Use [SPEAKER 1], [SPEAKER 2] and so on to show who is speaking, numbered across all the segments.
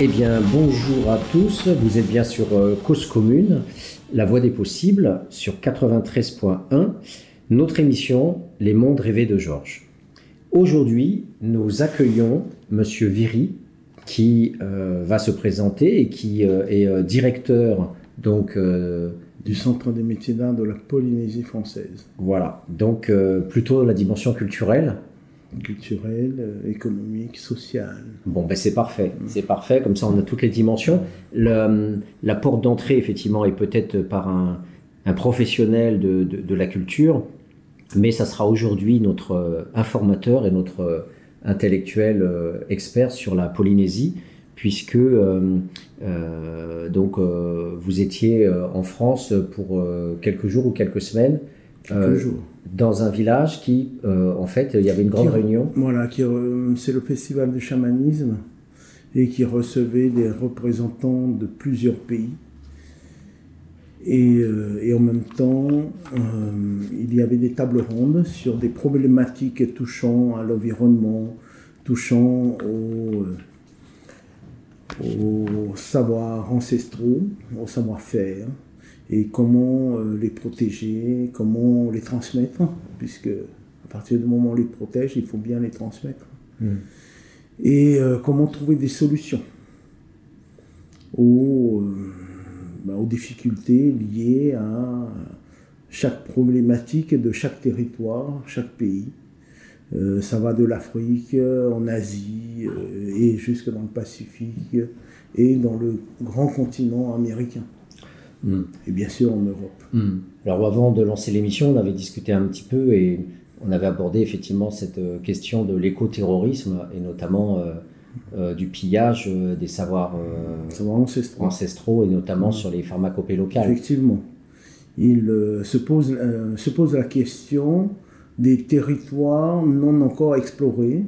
[SPEAKER 1] Eh bien, bonjour à tous. Vous êtes bien sur euh, Cause Commune, la voie des possibles, sur 93.1. Notre émission, Les mondes rêvés de Georges. Aujourd'hui, nous accueillons Monsieur Viry, qui euh, va se présenter et qui euh, est directeur donc
[SPEAKER 2] du Centre des métiers d'art de la Polynésie française.
[SPEAKER 1] Voilà, donc plutôt la dimension culturelle
[SPEAKER 2] culturel, euh, économique, social.
[SPEAKER 1] Bon, ben c'est parfait, c'est parfait, comme ça on a toutes les dimensions. la porte d'entrée, effectivement, est peut-être par un, professionnel de, la culture, mais ça sera aujourd'hui notre euh, informateur et notre euh, intellectuel expert sur la Polynésie, puisque donc, vous étiez en France pour quelques jours ou quelques semaines.
[SPEAKER 2] Quelques jours
[SPEAKER 1] dans un village qui, euh, en fait, il y avait une grande réunion.
[SPEAKER 2] Voilà, c'est le festival du chamanisme et qui recevait des représentants de plusieurs pays. Et, euh, et en même temps, euh, il y avait des tables rondes sur des problématiques touchant à l'environnement, touchant au, aux savoirs ancestraux, au savoir-faire, et comment euh, les protéger, comment les transmettre, puisque à partir du moment où on les protège, il faut bien les transmettre. Hmm. Et euh, comment trouver des solutions aux, euh, bah, aux, difficultés liées à chaque problématique de chaque territoire, chaque pays. ça va de l'Afrique en Asie et jusque dans le Pacifique et dans le grand continent américain. Hmm. Et bien sûr en Europe.
[SPEAKER 1] Hmm. Alors avant de lancer l'émission, on avait discuté un petit peu et on avait abordé effectivement cette euh, question de l'écoterrorisme et notamment euh, euh, du pillage des savoirs,
[SPEAKER 2] ancestraux.
[SPEAKER 1] ancestraux. et notamment hmm. sur les pharmacopées locales.
[SPEAKER 2] Effectivement. Il se, pose, se pose la question des territoires non encore explorés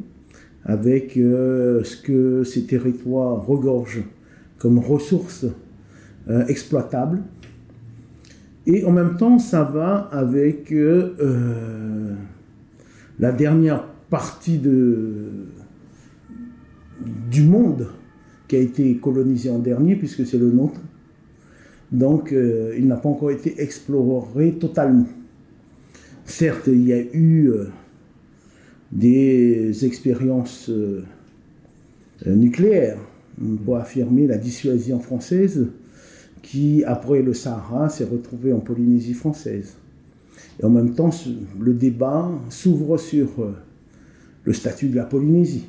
[SPEAKER 2] avec ce que ces territoires regorgent comme ressources euh, exploitable. Et en même temps, ça va avec euh, euh, la dernière partie de, du monde qui a été colonisé en dernier, puisque c'est le nôtre. Donc, il n'a pas encore été exploré totalement. Certes, il y a eu des expériences nucléaires pour affirmer la dissuasion française, qui, après le Sahara, s'est retrouvé en Polynésie française. Et en même temps, le débat s'ouvre sur euh, le statut de la Polynésie.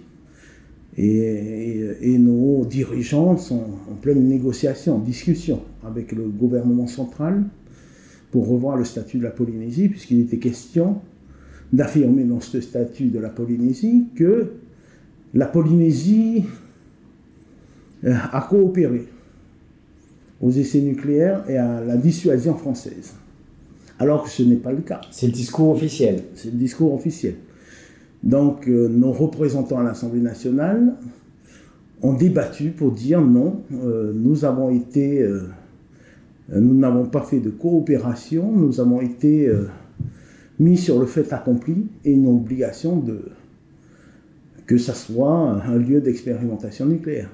[SPEAKER 2] Et, nos dirigeants sont en pleine négociation, en discussion avec le gouvernement central pour revoir le statut de la Polynésie, puisqu'il était question d'affirmer dans ce statut de la Polynésie que la Polynésie euh, a coopéré aux essais nucléaires et à la dissuasion française. Alors que ce n'est pas le cas.
[SPEAKER 1] C'est le discours officiel.
[SPEAKER 2] C'est le discours officiel. Donc euh, nos représentants à l'Assemblée nationale ont débattu pour dire non, euh, nous avons été, euh, nous n'avons pas fait de coopération, nous avons été mis sur le fait accompli et une obligation de que ça soit un lieu d'expérimentation nucléaire.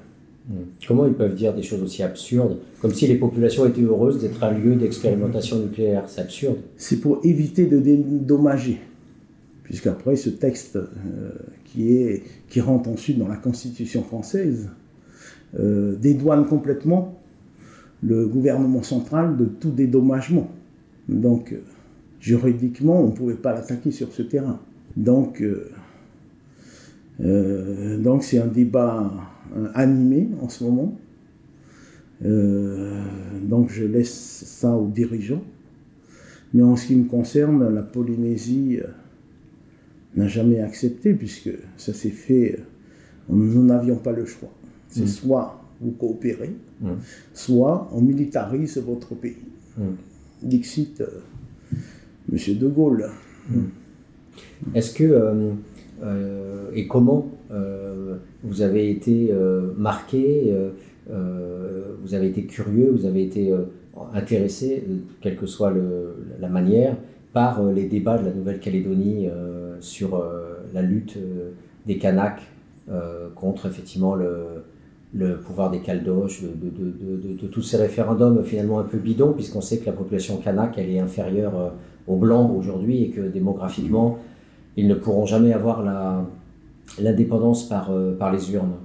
[SPEAKER 1] Hmm. Comment ils peuvent dire des choses aussi absurdes, comme si les populations étaient heureuses d'être un lieu d'expérimentation nucléaire C'est absurde.
[SPEAKER 2] C'est pour éviter de dédommager, puisqu'après ce texte euh, qui, est, qui rentre ensuite dans la Constitution française euh, dédouane complètement le gouvernement central de tout dédommagement. Donc, euh, juridiquement, on ne pouvait pas l'attaquer sur ce terrain. Donc, donc c'est un débat animé en ce moment. Euh, donc je laisse ça aux dirigeants. Mais en ce qui me concerne, la Polynésie euh, n'a jamais accepté, puisque ça s'est fait, nous n'avions pas le choix. C'est mm. soit vous coopérez, mm. soit on militarise votre pays. Mm. Dixit, Monsieur De Gaulle.
[SPEAKER 1] Est-ce que, et comment vous avez été euh, marqué, euh, euh, vous avez été curieux, vous avez été intéressé, quelle que soit la manière, par les débats de la Nouvelle-Calédonie sur la lutte des Kanaks contre effectivement le, pouvoir des Caldoches, de, tous ces référendums finalement un peu bidons, puisqu'on sait que la population kanak, elle est inférieure euh, aux Blancs aujourd'hui et que démographiquement, ils ne pourront jamais avoir l'indépendance par, euh, par les urnes.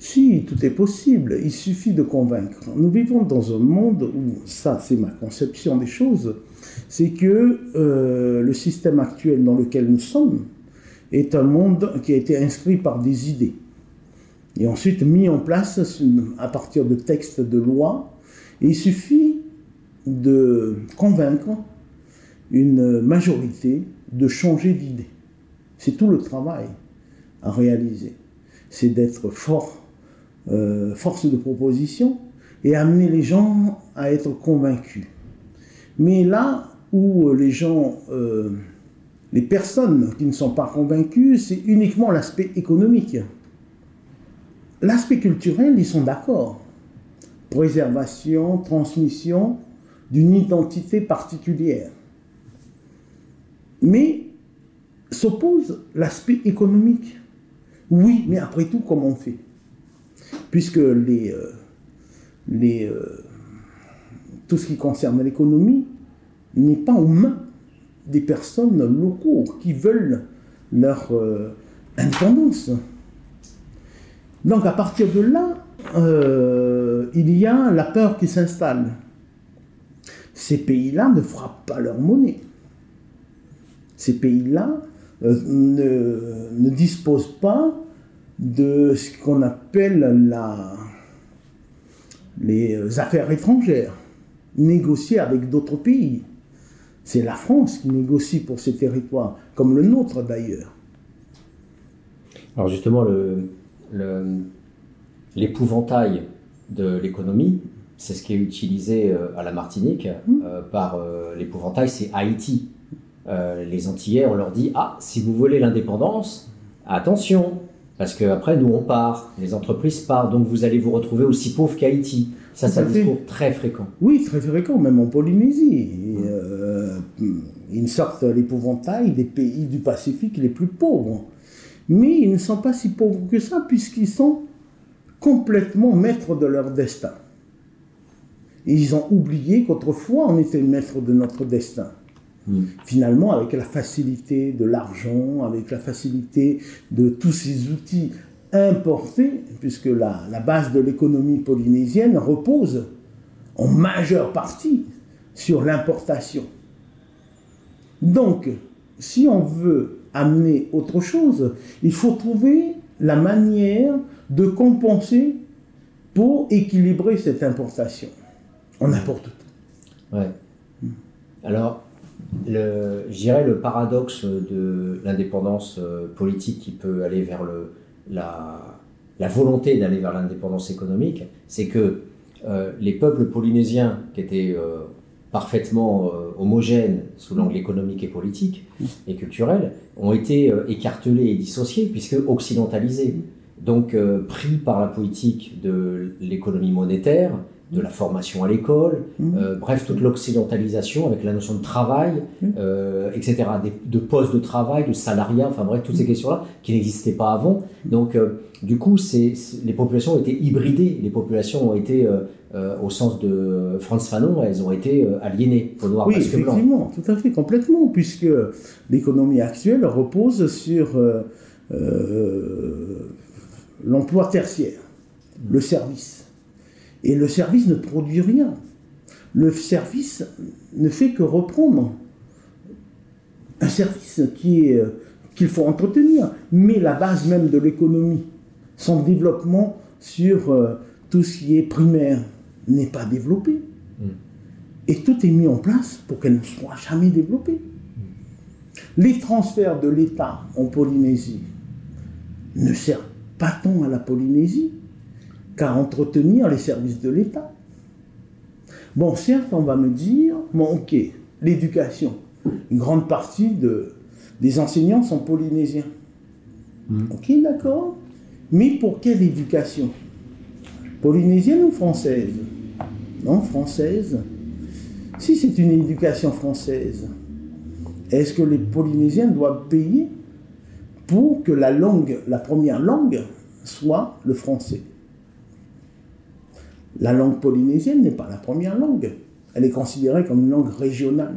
[SPEAKER 2] Si, tout est possible, il suffit de convaincre. Nous vivons dans un monde où, ça c'est ma conception des choses, c'est que euh, le système actuel dans lequel nous sommes est un monde qui a été inscrit par des idées et ensuite mis en place à partir de textes de loi. il suffit de convaincre une majorité de changer d'idée. C'est tout le travail à réaliser. C'est d'être fort, euh, force de proposition et amener les gens à être convaincus. Mais là où les gens, euh, les personnes qui ne sont pas convaincues, c'est uniquement l'aspect économique. L'aspect culturel, ils sont d'accord. Préservation, transmission d'une identité particulière. Mais s'oppose l'aspect économique. Oui, mais après tout, comment on fait? Puisque les, euh, les, euh, tout ce qui concerne l'économie n'est pas aux mains des personnes locaux qui veulent leur euh, indépendance. Donc à partir de là, il y a la peur qui s'installe. Ces pays-là ne frappent pas leur monnaie. Ces pays-là ne, ne, disposent pas de ce qu'on appelle la, les affaires étrangères, négocier avec d'autres pays. C'est la France qui négocie pour ces territoires, comme le nôtre d'ailleurs.
[SPEAKER 1] Alors justement, le, l'épouvantail de l'économie, c'est ce qui est utilisé euh, à la Martinique mmh. euh, par euh, l'épouvantail, c'est Haïti. Les Antillais, on leur dit Ah, si vous voulez l'indépendance, attention, parce qu'après, nous, on part, les entreprises partent, donc vous allez vous retrouver aussi pauvre qu'Haïti. Ça, c'est un discours très fréquent.
[SPEAKER 2] Oui, très fréquent, même en Polynésie. ils sortent l'épouvantail des pays du Pacifique les plus pauvres mais ils ne sont pas si pauvres que ça, puisqu'ils sont complètement maîtres de leur destin. Et ils ont oublié qu'autrefois on était maître de notre destin. Hmm. Finalement, avec la facilité de l'argent, avec la facilité de tous ces outils importés, puisque la, la base de l'économie polynésienne repose en majeure partie sur l'importation. Donc, si on veut amener autre chose. Il faut trouver la manière de compenser pour équilibrer cette importation. On importe tout.
[SPEAKER 1] Ouais. Alors, le, je dirais le paradoxe de l'indépendance euh, politique qui peut aller vers la, volonté d'aller vers l'indépendance économique, c'est que euh, les peuples polynésiens qui étaient euh, parfaitement homogènes sous l'angle économique et politique et culturel, ont été écartelés et dissociés, puisque occidentalisés. Donc pris par la politique de l'économie monétaire, de la formation à l'école, bref, toute l'occidentalisation avec la notion de travail, etc., de postes de travail, de salariat, enfin bref, toutes ces questions-là qui n'existaient pas avant. Donc, du coup, c'est, les populations ont été hybridées, les populations ont été euh, au sens de Franz Fanon, elles ont été euh, aliénées au noir
[SPEAKER 2] oui, effectivement, tout à fait, complètement, puisque l'économie actuelle repose sur euh, l'emploi tertiaire, le service. Et le service ne produit rien. Le service ne fait que reprendre un service qui qu'il faut entretenir. Mais la base même de l'économie, son développement sur tout ce qui est primaire, n'est pas développée. Mm. Et tout est mis en place pour qu'elle ne soit jamais développée. Mm. Les transferts de l'État en Polynésie ne servent pas tant à la Polynésie qu'à entretenir les services de l'État. Bon, certes, on va me dire, bon, ok, l'éducation, une grande partie de, des enseignants sont polynésiens. Mm. Ok, d'accord. Mais pour quelle éducation? Polynésienne ou française? Non française. Si c'est une éducation française, est-ce que les Polynésiens doivent payer pour que la langue, la première langue, soit le français? La langue polynésienne n'est pas la première langue. Elle est considérée comme une langue régionale.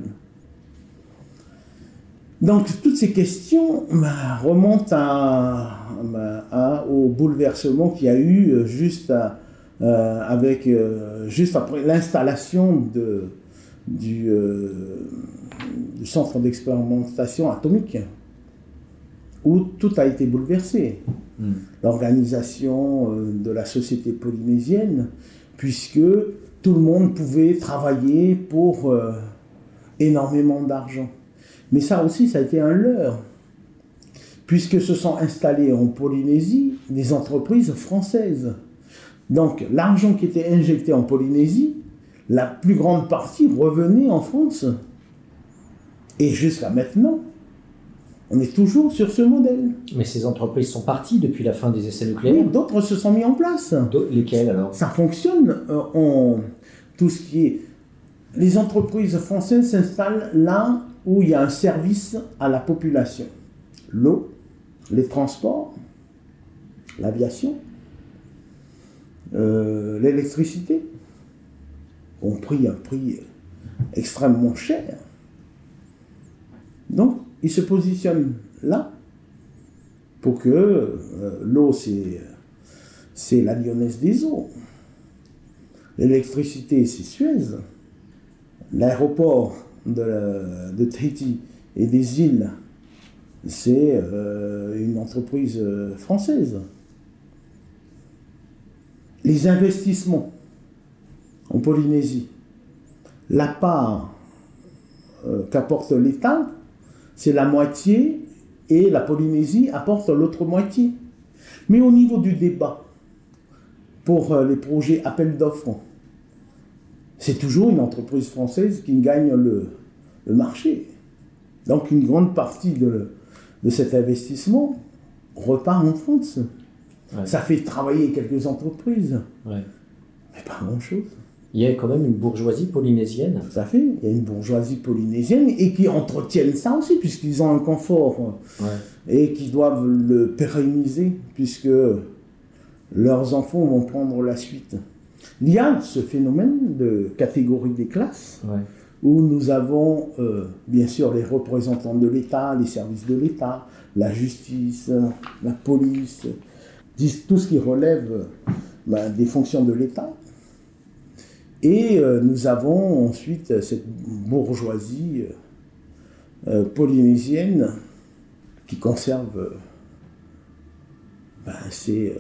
[SPEAKER 2] Donc toutes ces questions bah, remontent bah, au bouleversement qu'il y a eu euh, euh, avec, euh, juste après l'installation du, centre d'expérimentation atomique, où tout a été bouleversé. Hmm. L'organisation de la société polynésienne, puisque tout le monde pouvait travailler pour énormément d'argent. Mais ça aussi, ça a été un leurre, puisque se sont installées en Polynésie des entreprises françaises. Donc l'argent qui était injecté en Polynésie, la plus grande partie revenait en France. Et jusqu'à maintenant, on est toujours sur ce modèle.
[SPEAKER 1] Mais ces entreprises sont parties depuis la fin des essais nucléaires
[SPEAKER 2] D'autres se sont mis en place.
[SPEAKER 1] Lesquelles alors?
[SPEAKER 2] Ça fonctionne. en euh, tout ce qui est. Les entreprises françaises s'installent là où il y a un service à la population. L'eau, les transports, l'aviation, euh, l'électricité ont pris un prix extrêmement cher. Donc, ils se positionnent là pour que euh, l'eau, c'est, la lyonnaise des eaux. L'électricité, c'est Suez. L'aéroport, de, Tahiti et des îles, c'est euh, une entreprise euh, française. Les investissements en Polynésie, la part qu'apporte l'État, c'est la moitié et la Polynésie apporte l'autre moitié. Mais au niveau du débat, pour les projets appel d'offres, c'est toujours une entreprise française qui gagne le, marché. Donc une grande partie de, cet investissement repart en France. Ça fait travailler quelques entreprises, mais pas grand-chose.
[SPEAKER 1] Il y a quand même une bourgeoisie polynésienne.
[SPEAKER 2] Tout à fait, il y a une bourgeoisie polynésienne et qui entretiennent ça aussi, puisqu'ils ont un confort et qui doivent le pérenniser, puisque leurs enfants vont prendre la suite. Il y a ce phénomène de catégorie des classes, où nous avons euh, bien sûr les représentants de l'État, les services de l'État, la justice, la police, tout ce qui relève ben, des fonctions de l'État. Et euh, nous avons ensuite cette bourgeoisie euh, polynésienne qui conserve ben, ses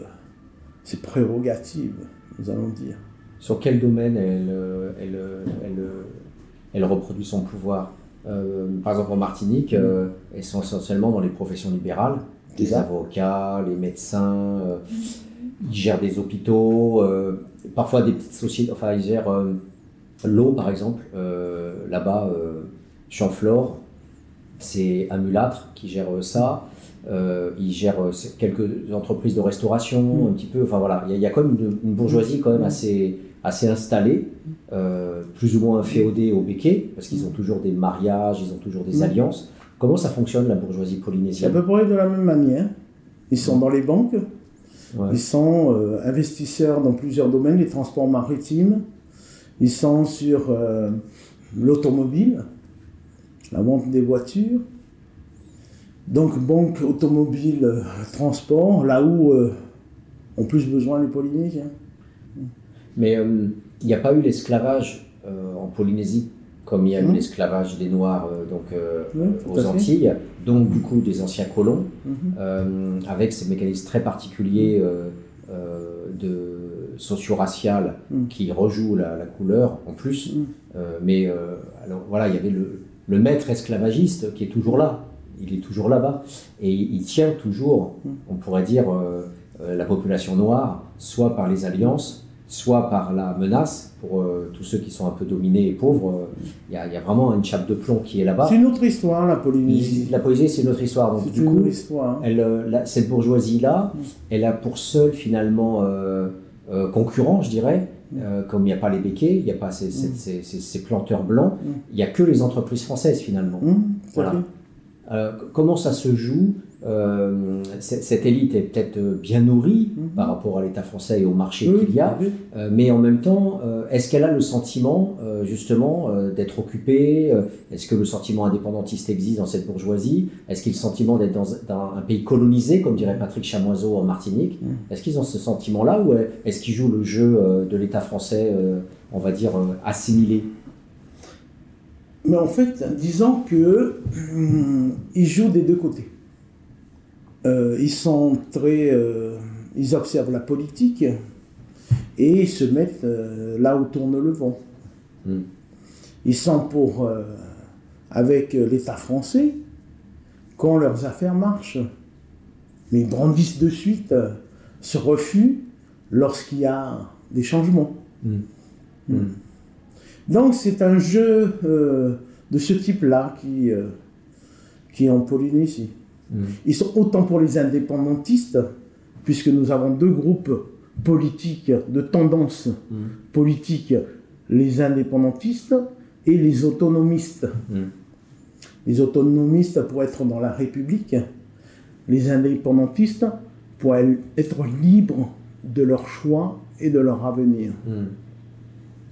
[SPEAKER 2] prérogatives, nous allons dire.
[SPEAKER 1] Sur quel domaine elle, elle, elle, elle reproduit son pouvoir? Euh, Par exemple, en Martinique, euh, elles sont essentiellement dans les professions libérales. Les avocats, les médecins, euh, ils gèrent des hôpitaux, parfois des petites sociétés, enfin ils gèrent l'eau par exemple. Là-bas, Champflore, c'est un mulâtre qui gère ça. Euh, il gère quelques entreprises de restauration, mm. un petit peu. Enfin voilà, il y, a, quand même une, bourgeoisie quand même assez, assez installée, euh, plus ou moins féodée au béquet, parce qu'ils ont toujours des mariages, ils ont toujours des mm. alliances. Comment ça fonctionne la bourgeoisie polynésienne?
[SPEAKER 2] À peu près de la même manière. Ils sont dans les banques, ils sont euh, investisseurs dans plusieurs domaines, les transports maritimes, ils sont sur l'automobile, la vente des voitures, donc banque automobile, euh, transport, là où euh, ont plus besoin les Polynésiens.
[SPEAKER 1] Mais euh, il n'y a pas eu l'esclavage en Polynésie comme il y a eu l'esclavage des Noirs donc, aux Antilles, donc du coup des anciens colons, mmh. avec ces mécanismes très particuliers de socio-racial mmh. qui rejouent la, couleur en plus. mais alors voilà, il y avait le, le maître esclavagiste qui est toujours là, il est toujours là-bas. Et il tient toujours, on pourrait dire, euh, euh, la population noire, soit par les alliances, soit par la menace pour euh, tous ceux qui sont un peu dominés et pauvres. Il y, a vraiment une chape de plomb qui est là-bas.
[SPEAKER 2] C'est une autre histoire, la Polynésie.
[SPEAKER 1] La Polynésie, c'est une autre histoire. Donc, du coup, histoire. Elle, cette bourgeoisie-là, elle a pour seul, finalement, concurrent, je dirais, comme il n'y a pas les béquets, il n'y a pas ces, ces, planteurs blancs, il n'y a que les entreprises françaises finalement.
[SPEAKER 2] Voilà.
[SPEAKER 1] Euh, comment ça se joue euh, cette élite est peut-être bien nourrie
[SPEAKER 2] Mhm.
[SPEAKER 1] par rapport à l'État français et au marché
[SPEAKER 2] Oui,
[SPEAKER 1] qu'il y a,
[SPEAKER 2] oui.
[SPEAKER 1] euh, mais en même temps, euh, est-ce qu'elle a le sentiment euh, justement euh, d'être occupée euh, Est-ce que le sentiment indépendantiste existe dans cette bourgeoisie? Est-ce qu'il y a le sentiment d'être dans, dans un pays colonisé, comme dirait Patrick Chamoiseau en Martinique?
[SPEAKER 2] Mhm.
[SPEAKER 1] Est-ce qu'ils ont ce sentiment-là ou est-ce qu'ils jouent le jeu euh, de l'État français, euh, on va dire, euh, assimilé?
[SPEAKER 2] Mais en fait, disons que hum, ils jouent des deux côtés. Euh, ils sont très, euh, ils observent la politique et ils se mettent euh, là où tourne le vent.
[SPEAKER 1] Mm.
[SPEAKER 2] Ils sont pour avec l'État français quand leurs affaires marchent, mais ils brandissent de suite ce refus lorsqu'il y a des changements.
[SPEAKER 1] Mm.
[SPEAKER 2] Mm. Donc c'est un jeu de ce type-là qui, qui est en Polynésie.
[SPEAKER 1] Mm.
[SPEAKER 2] Ils sont autant pour les indépendantistes, puisque nous avons deux groupes politiques de tendance
[SPEAKER 1] Mm.
[SPEAKER 2] politique, les indépendantistes et les autonomistes.
[SPEAKER 1] Mm.
[SPEAKER 2] Les autonomistes pour être dans la République, les indépendantistes pour être libres de leur choix et de leur avenir.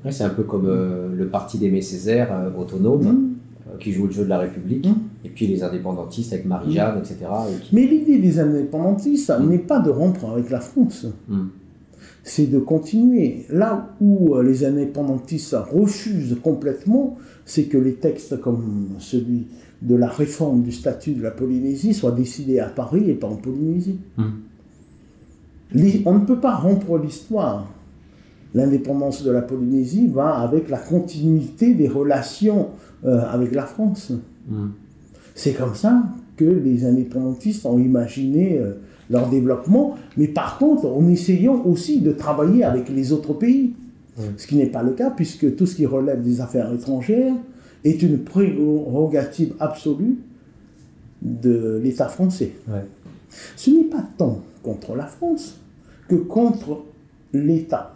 [SPEAKER 1] Ouais, c'est un peu comme euh, le parti d'Aimé Césaire, euh, autonome, qui joue le jeu de la République,
[SPEAKER 2] Mm.
[SPEAKER 1] et puis les indépendantistes avec Marie-Jeanne, etc. et qui-
[SPEAKER 2] Mais l'idée des indépendantistes
[SPEAKER 1] Mm.
[SPEAKER 2] n'est pas de rompre avec la France,
[SPEAKER 1] Mm.
[SPEAKER 2] c'est de continuer. Là où euh, les indépendantistes refusent complètement, c'est que les textes comme celui de la réforme du statut de la Polynésie soient décidés à Paris et pas en Polynésie. On ne peut pas rompre l'histoire. L'indépendance de la Polynésie va avec la continuité des relations euh, avec la France. C'est comme ça que les indépendantistes ont imaginé euh, leur développement, mais par contre en essayant aussi de travailler avec les autres pays. Ce qui n'est pas le cas, puisque tout ce qui relève des affaires étrangères est une prérogative absolue de l'État français.
[SPEAKER 1] Ouais.
[SPEAKER 2] Ce n'est pas tant contre la France que contre l'État.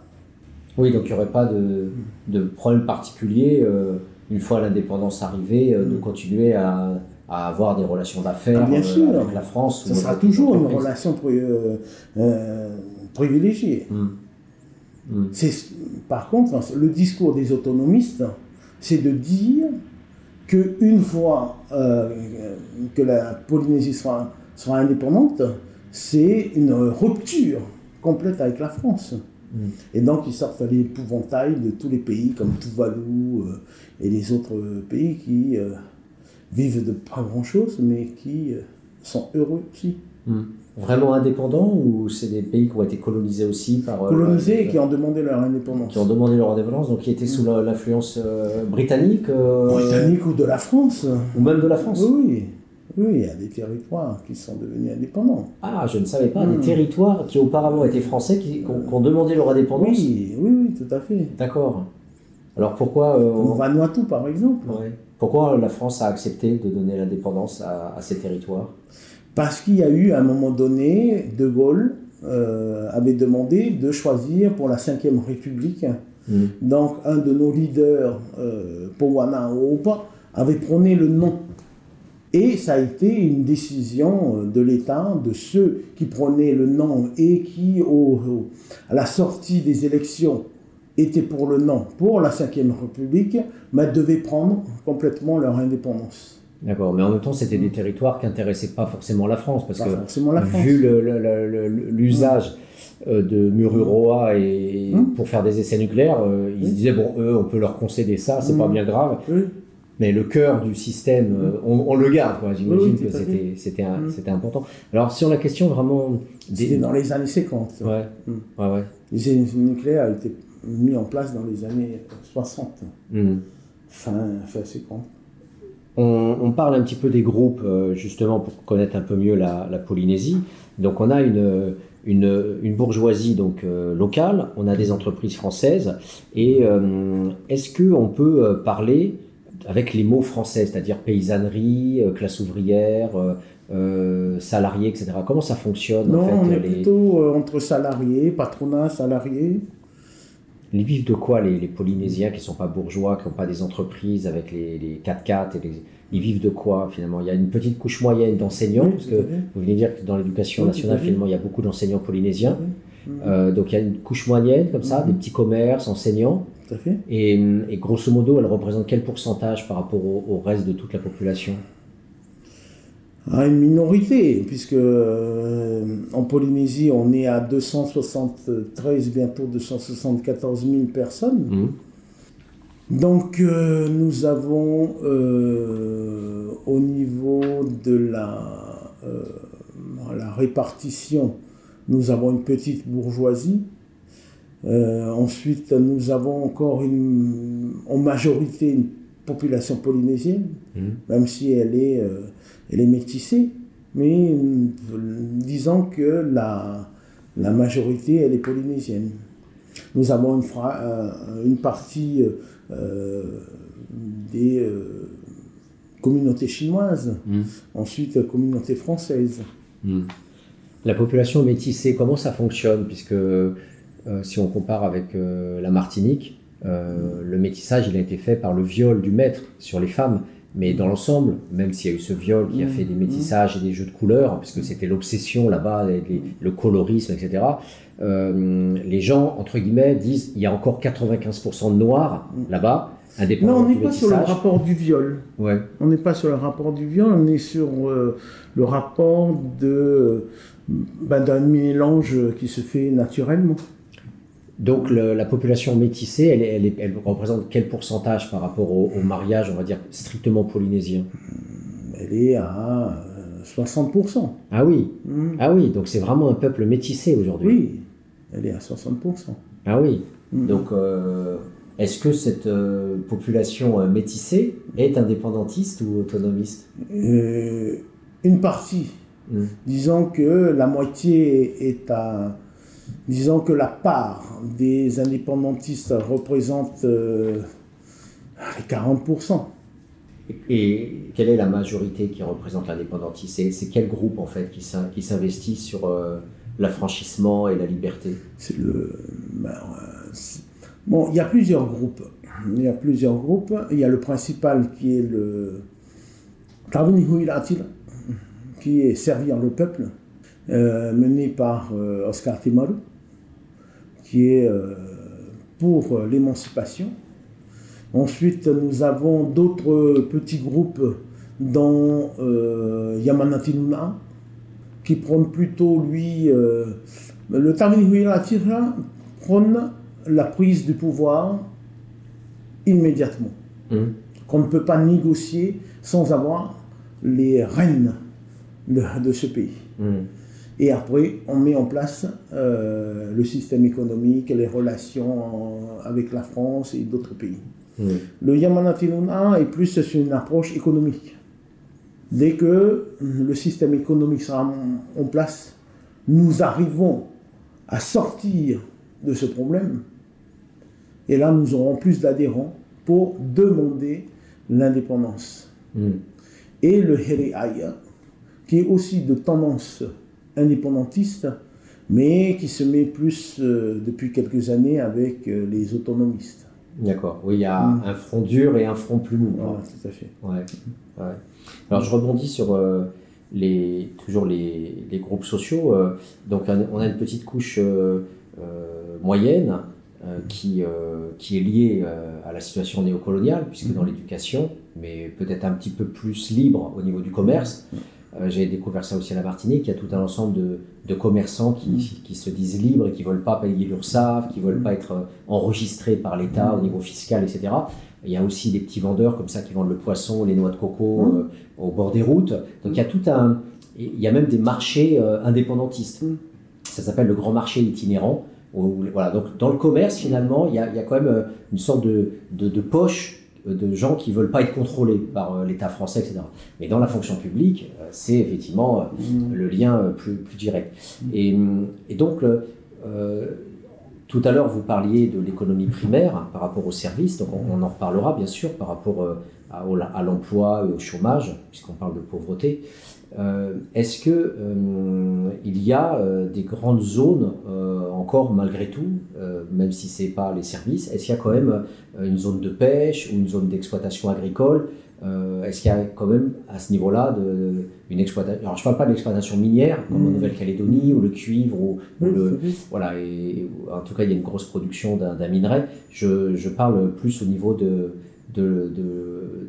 [SPEAKER 1] Oui, donc il n'y aurait pas de, de problème particulier, euh, une fois l'indépendance arrivée, euh, de
[SPEAKER 2] Mm.
[SPEAKER 1] continuer à, à avoir des relations d'affaires
[SPEAKER 2] Ah, bien
[SPEAKER 1] euh,
[SPEAKER 2] sûr.
[SPEAKER 1] avec la France.
[SPEAKER 2] Ce sera toujours une relation pri- euh, privilégiée.
[SPEAKER 1] Mm. Mm.
[SPEAKER 2] C'est- Par contre, le discours des autonomistes, c'est de dire que une fois euh, que la Polynésie sera, sera indépendante, c'est une rupture complète avec la France.
[SPEAKER 1] Mm.
[SPEAKER 2] Et donc, ils sortent l'épouvantail de tous les pays comme Tuvalu euh, et les autres pays qui euh, vivent de pas grand-chose, mais qui euh, sont heureux aussi.
[SPEAKER 1] Mm. Vraiment indépendants ou c'est des pays qui ont été colonisés aussi par. euh,
[SPEAKER 2] Colonisés et qui ont demandé leur indépendance.
[SPEAKER 1] qui ont demandé leur indépendance, donc qui étaient sous l'influence britannique
[SPEAKER 2] Britanniques ou de la France.
[SPEAKER 1] ou même de la France.
[SPEAKER 2] Oui, oui. Il y a des territoires qui sont devenus indépendants.
[SPEAKER 1] Ah, je ne savais pas, des territoires qui auparavant étaient français, qui, qui ont, qui ont demandé leur indépendance.
[SPEAKER 2] Oui, oui, oui, tout à fait.
[SPEAKER 1] D'accord. Alors pourquoi, euh,
[SPEAKER 2] Comme Vanuatu, par exemple.
[SPEAKER 1] ouais. pourquoi la France a accepté de donner l'indépendance à, à ces territoires?
[SPEAKER 2] Parce qu'il y a eu, à un moment donné, De Gaulle euh, avait demandé de choisir pour la Ve République.
[SPEAKER 1] Mm.
[SPEAKER 2] Donc, un de nos leaders, euh, Powana Opa, avait prôné le non. Et ça a été une décision euh, de l'État, de ceux qui prenaient le non et qui, au, au- à la sortie des élections, étaient pour le non, pour la Ve République, mais devaient prendre complètement leur indépendance.
[SPEAKER 1] D'accord, mais en même temps, c'était des territoires qui n'intéressaient pas forcément la France, parce
[SPEAKER 2] Pas
[SPEAKER 1] que
[SPEAKER 2] forcément la France.
[SPEAKER 1] vu l'usage euh, de Mururoa et
[SPEAKER 2] Mm.
[SPEAKER 1] pour faire des essais nucléaires, euh, ils se
[SPEAKER 2] Mm.
[SPEAKER 1] disaient bon, eux, on peut leur concéder ça, c'est pas bien grave. Mais le cœur du système, euh, on, on le garde. J'imagine
[SPEAKER 2] Oui,
[SPEAKER 1] que c'était, important. Alors, sur la question vraiment
[SPEAKER 2] C'était dans les années 50.
[SPEAKER 1] Ouais, ouais, ouais.
[SPEAKER 2] Les énergies nucléaires été mis en place dans les années 60,
[SPEAKER 1] Mm.
[SPEAKER 2] fin, fin 50.
[SPEAKER 1] On, on parle un petit peu des groupes, euh, justement, pour connaître un peu mieux la, la Polynésie. Donc, on a une, une, une bourgeoisie donc, euh, locale, on a des entreprises françaises. Et euh, est-ce qu'on peut parler avec les mots français, c'est-à-dire paysannerie, classe ouvrière, euh, salariés, etc. Comment ça fonctionne
[SPEAKER 2] Non,
[SPEAKER 1] en fait
[SPEAKER 2] on est
[SPEAKER 1] les-
[SPEAKER 2] plutôt entre salariés, patronat, salariés.
[SPEAKER 1] Ils vivent de quoi les, Polynésiens qui ne sont pas bourgeois, qui n'ont pas des entreprises avec les, les 4x4 et Ils vivent de quoi finalement? Il y a une petite couche moyenne d'enseignants, parce que vous venez de dire que dans l'éducation nationale, finalement, il y a beaucoup d'enseignants polynésiens. Euh, donc il y a une couche moyenne comme ça, des petits commerces, enseignants.
[SPEAKER 2] Tout à fait.
[SPEAKER 1] Et, et, grosso modo, elle représente quel pourcentage par rapport au reste de toute la population?
[SPEAKER 2] À une minorité, puisque euh, en Polynésie, on est à 273, bientôt 274 000 personnes. Mmh. Donc, euh, nous avons euh, au niveau de la, la répartition, nous avons une petite bourgeoisie. ensuite, nous avons encore une, en majorité une population polynésienne, mmh. même si elle est elle est métissée, mais disons que la, la majorité, elle est polynésienne. Nous avons une, euh, une partie euh, des euh, communautés chinoises, mmh. ensuite communautés françaises.
[SPEAKER 1] Mmh. La population métissée, comment ça fonctionne? Puisque si on compare avec la Martinique, le métissage, il a été fait par le viol du maître sur les femmes. Mais dans l'ensemble, même s'il y a eu ce viol qui a fait des mmh. métissages et des jeux de couleurs, puisque c'était l'obsession là-bas, le colorisme, etc., euh, les gens, entre guillemets, disent il y a encore 95% de noirs là-bas,
[SPEAKER 2] indépendamment Non, on n'est pas sur le rapport du viol. Ouais. On n'est pas sur le rapport du viol, on est sur euh, le rapport de, ben, d'un mélange qui se fait naturellement.
[SPEAKER 1] Donc la population métissée, elle, elle, représente quel pourcentage par rapport au, mariage, on va dire, strictement polynésien?
[SPEAKER 2] Elle est à 60%. Euh,
[SPEAKER 1] ah oui, hmm. ah oui, donc c'est vraiment un peuple métissé aujourd'hui.
[SPEAKER 2] Oui, elle est à 60%.
[SPEAKER 1] Ah oui, hmm. donc euh, est-ce que cette euh, population métissée est indépendantiste ou autonomiste?
[SPEAKER 2] Une partie. Hmm. Disons que la moitié est à disons que la part des indépendantistes représente euh, les 40%.
[SPEAKER 1] Et quelle est la majorité qui représente l'indépendantisme C'est quel groupe en fait qui s'investit sur euh, l'affranchissement et la liberté?
[SPEAKER 2] C'est le. Ben, euh, bon, il y a plusieurs groupes. Il y a plusieurs groupes. Il y a le principal qui est le qui est servir le peuple euh, mené par euh, Oscar Timaru, qui est euh, pour l'émancipation. Ensuite, nous avons d'autres petits groupes dans Yamanati Nuna, qui prônent plutôt, lui, le Tira prône la prise du pouvoir immédiatement. Mmh. Qu'on ne peut pas négocier sans avoir les rênes de, ce pays. Mmh. Et après, on met en place euh, le système économique, les relations avec la France et d'autres pays. Le Yamanatinuna est plus sur une approche économique. Dès que le système économique sera en place, nous arrivons à sortir de ce problème. Et là, nous aurons plus d'adhérents pour demander l'indépendance. Et le Heriaya, qui est aussi de tendance indépendantiste, mais qui se met plus euh, depuis quelques années avec euh, les autonomistes.
[SPEAKER 1] D'accord, oui, il y a mm. un front dur et un front plus mou.
[SPEAKER 2] Voilà, tout à fait.
[SPEAKER 1] Ouais. Alors je rebondis sur euh, les, toujours les, les groupes sociaux. donc on a une petite couche moyenne qui, qui est liée à la situation néocoloniale, puisque dans mm. l'éducation, mais peut-être un petit peu plus libre au niveau du commerce. Mm. Euh, j'ai découvert ça aussi à la Martinique. Il y a tout un ensemble de, de commerçants qui, mm. qui, se disent libres et qui ne veulent pas payer l'URSSAF, qui ne veulent mm. pas être euh, enregistrés par l'État mm. au niveau fiscal, etc. Il y a aussi des petits vendeurs comme ça qui vendent le poisson, les noix de coco euh, au bord des routes. Donc il y a tout un. Il y a même des marchés indépendantistes. Ça s'appelle le grand marché itinérant. voilà. Donc dans le commerce, finalement, il y a, il y a quand même une sorte de, de, de poche de gens qui veulent pas être contrôlés par euh, l'État français, etc. Mais dans la fonction publique, euh, c'est effectivement euh, mmh. le lien plus, plus direct. Mmh. Et, et, donc, tout à l'heure, vous parliez de l'économie primaire par rapport aux services, donc on, en reparlera bien sûr par rapport à, l'emploi et au chômage, puisqu'on parle de pauvreté. Est-ce que il y a des grandes zones encore malgré tout, même si c'est pas les services, est-ce qu'il y a quand même une zone de pêche ou une zone d'exploitation agricole euh, est-ce qu'il y a quand même à ce niveau-là de, une exploitation Alors je ne parle pas d'exploitation minière comme en mmh. Nouvelle-Calédonie ou le cuivre ou, le voilà et, en tout cas il y a une grosse production d'un minerai. Je, je, parle plus au niveau de de,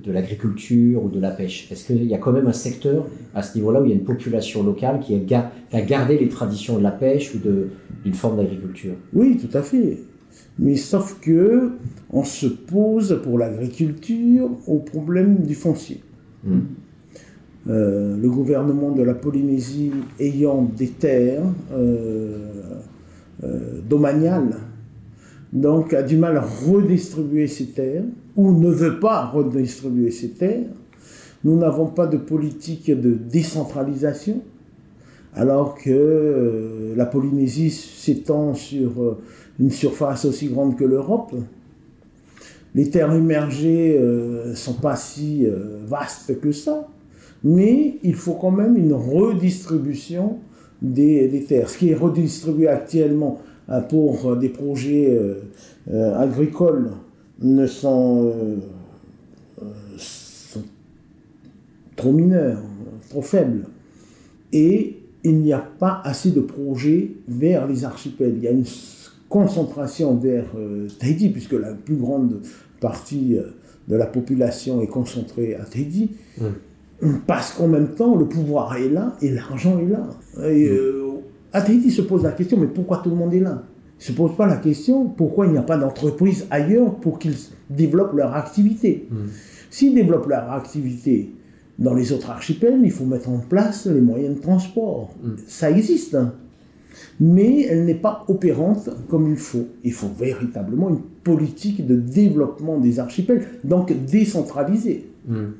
[SPEAKER 1] de, l'agriculture ou de la pêche Est-ce qu'il y a quand même un secteur à ce niveau-là où il y a une population locale qui a, qui a gardé les traditions de la pêche ou d'une forme d'agriculture?
[SPEAKER 2] Oui, tout à fait. Mais sauf que on se pose pour l'agriculture au problème du foncier. Hmm. Euh, le gouvernement de la Polynésie ayant des terres euh, euh, domaniales, donc a du mal à redistribuer ces terres, ou ne veut pas redistribuer ces terres. Nous n'avons pas de politique de décentralisation, alors que la Polynésie s'étend sur une surface aussi grande que l'Europe. Les terres immergées ne euh, sont pas si euh, vastes que ça, mais il faut quand même une redistribution des, terres. Ce qui est redistribué actuellement euh, pour des projets agricoles ne sont, sont trop mineurs, trop faibles. Et il n'y a pas assez de projets vers les archipels. Il y a une concentration vers euh, Tahiti, puisque la plus grande partie euh, de la population est concentrée à Tahiti, parce qu'en même temps, le pouvoir est là et l'argent est là. Et, euh, Tahiti se pose la question, mais pourquoi tout le monde est là? Il ne se pose pas la question, pourquoi il n'y a pas d'entreprise ailleurs pour qu'ils développent leur activité? S'ils développent leur activité dans les autres archipels, il faut mettre en place les moyens de transport. Ça existe. Hein mais elle n'est pas opérante comme il faut. Il faut véritablement une politique de développement des archipels, donc décentralisée.
[SPEAKER 1] Hmm.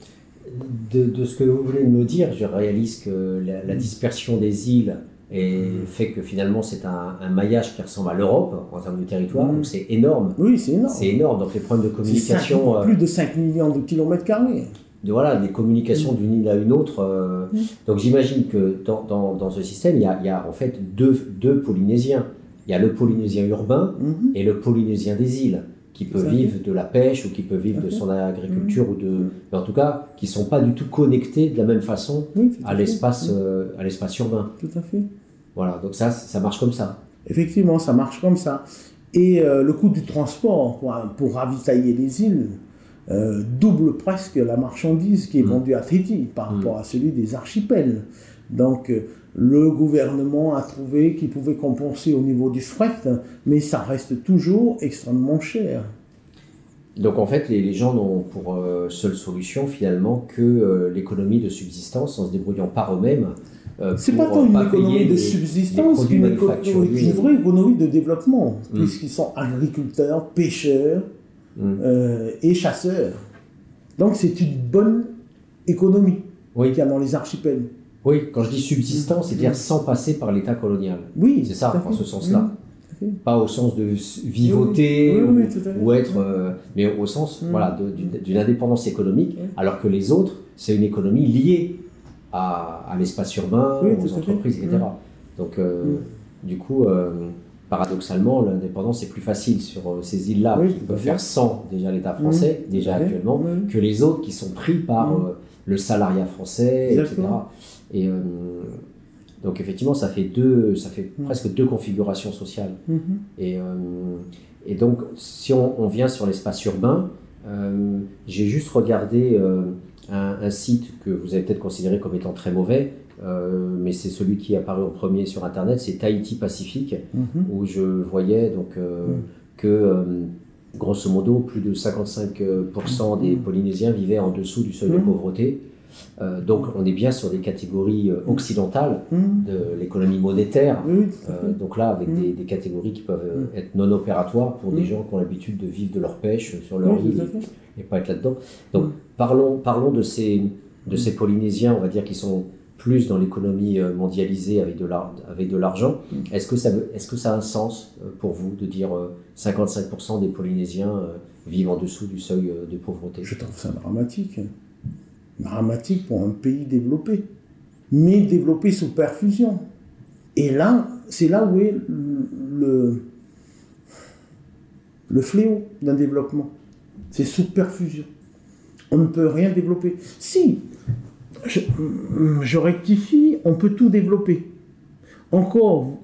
[SPEAKER 1] De, ce que vous voulez me dire, je réalise que la, dispersion des îles fait que finalement c'est un, maillage qui ressemble à l'Europe en termes de territoire, hmm. donc c'est énorme.
[SPEAKER 2] Oui, c'est énorme.
[SPEAKER 1] C'est énorme, donc les problèmes de communication.
[SPEAKER 2] Euh, plus de 5 millions de kilomètres carrés
[SPEAKER 1] de, voilà, des communications mm. d'une île à une autre. Euh. Mm. Donc j'imagine que dans, dans, dans, ce système, il y, a, il y a, en fait deux, deux, Polynésiens. Il y a le Polynésien urbain mm-hmm. et le Polynésien des îles, qui peut vivre de la pêche ou qui peut vivre de son agriculture, ou de, mm. mais en tout cas, qui ne sont pas du tout connectés de la même façon à l'espace euh, à l'espace urbain.
[SPEAKER 2] Tout à fait.
[SPEAKER 1] Voilà, donc ça, ça marche comme ça.
[SPEAKER 2] Effectivement, ça marche comme ça. Et euh, le coût du transport pour, pour ravitailler les îles, euh, double presque la marchandise qui est vendue à Tahiti par rapport à celui des archipels. Donc euh, le gouvernement a trouvé qu'il pouvait compenser au niveau du fret, mais ça reste toujours extrêmement cher.
[SPEAKER 1] Donc en fait, les, gens n'ont pour euh, seule solution finalement que l'économie de subsistance en se débrouillant par eux-mêmes.
[SPEAKER 2] c'est pas tant une économie de subsistance qu'une vraie économie de développement, mm. puisqu'ils sont agriculteurs, pêcheurs, Mm. Euh, et chasseurs. Donc c'est une bonne économie oui. qu'il y a dans les archipels.
[SPEAKER 1] Oui, quand je dis subsistance, c'est-à-dire mm. sans passer par l'État colonial.
[SPEAKER 2] Oui,
[SPEAKER 1] c'est ça, en ce sens-là. Mm. Pas au sens de vivoter ou, être, euh, mais au sens voilà, d'une indépendance économique, alors que les autres, c'est une économie liée à, à l'espace urbain, aux entreprises, etc. Donc, euh, du coup, paradoxalement, l'indépendance est plus facile sur euh, ces îles-là, qui peuvent faire sans déjà l'État français, déjà actuellement, que les autres qui sont pris par euh, le salariat français, etc. Et euh, donc effectivement, ça fait deux, ça fait presque deux configurations sociales. Mm-hmm. Et, et, donc, si on, vient sur l'espace urbain, j'ai juste regardé un, un, site que vous avez peut-être considéré comme étant très mauvais, euh, mais c'est celui qui est apparu en premier sur Internet, c'est Tahiti Pacifique, mhm. où je voyais donc euh, mhm. que, euh, grosso modo, plus de 55% des mhm. Polynésiens vivaient en dessous du seuil de pauvreté. Donc on est bien sur des catégories occidentales de l'économie monétaire. donc là, avec des, catégories qui peuvent être non opératoires pour des gens qui ont l'habitude de vivre de leur pêche sur leur île et, pas être là-dedans. Donc parlons, parlons de ces, de ces Polynésiens, on va dire, qui sont plus dans l'économie euh, mondialisée avec de l'argent. Est-ce que, ça, est que ça a un sens euh, pour vous de dire 55% des Polynésiens vivent en dessous du seuil de pauvreté?
[SPEAKER 2] Je trouve ça dramatique. Dramatique pour un pays développé, mais développé sous perfusion. Et là, c'est là où est le, fléau d'un développement. C'est sous perfusion. On ne peut rien développer. Si, je, rectifie, on peut tout développer. Encore,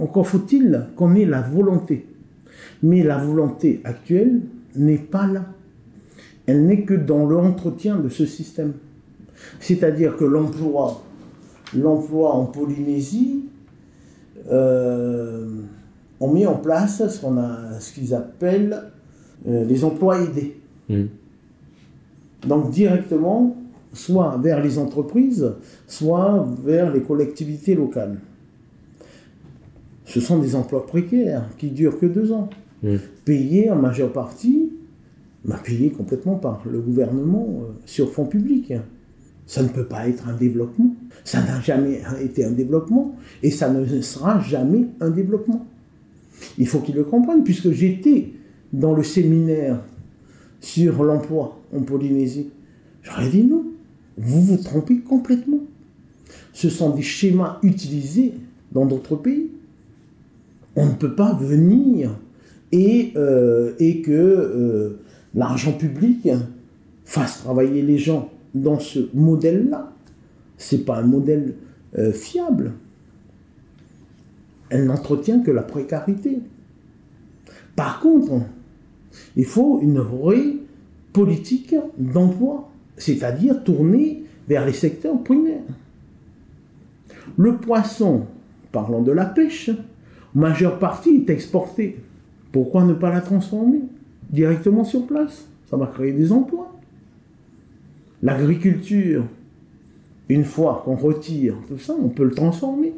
[SPEAKER 2] encore faut-il qu'on ait la volonté. Mais la volonté actuelle n'est pas là. Elle n'est que dans l'entretien de ce système. C'est-à-dire que l'emploi, l'emploi en Polynésie, euh, on met en place ce qu'on a, ce qu'ils appellent euh, les emplois aidés. Mmh. Donc directement, soit vers les entreprises, soit vers les collectivités locales. Ce sont des emplois précaires qui durent que deux ans, mmh. payés en majeure partie, payés complètement par le gouvernement euh, sur fonds publics. Ça ne peut pas être un développement. Ça n'a jamais été un développement et ça ne sera jamais un développement. Il faut qu'ils le comprennent, puisque j'étais dans le séminaire sur l'emploi en Polynésie. J'aurais dit non, vous vous trompez complètement. Ce sont des schémas utilisés dans d'autres pays. On ne peut pas venir et, euh, et que euh, l'argent public fasse travailler les gens dans ce modèle-là. Ce n'est pas un modèle euh, fiable. Elle n'entretient que la précarité. Par contre, il faut une vraie politique d'emploi c'est-à-dire tourner vers les secteurs primaires. Le poisson, parlons de la pêche, majeure partie est exportée. Pourquoi ne pas la transformer? Directement sur place Ça va créer des emplois. L'agriculture, une fois qu'on retire tout ça, on peut le transformer.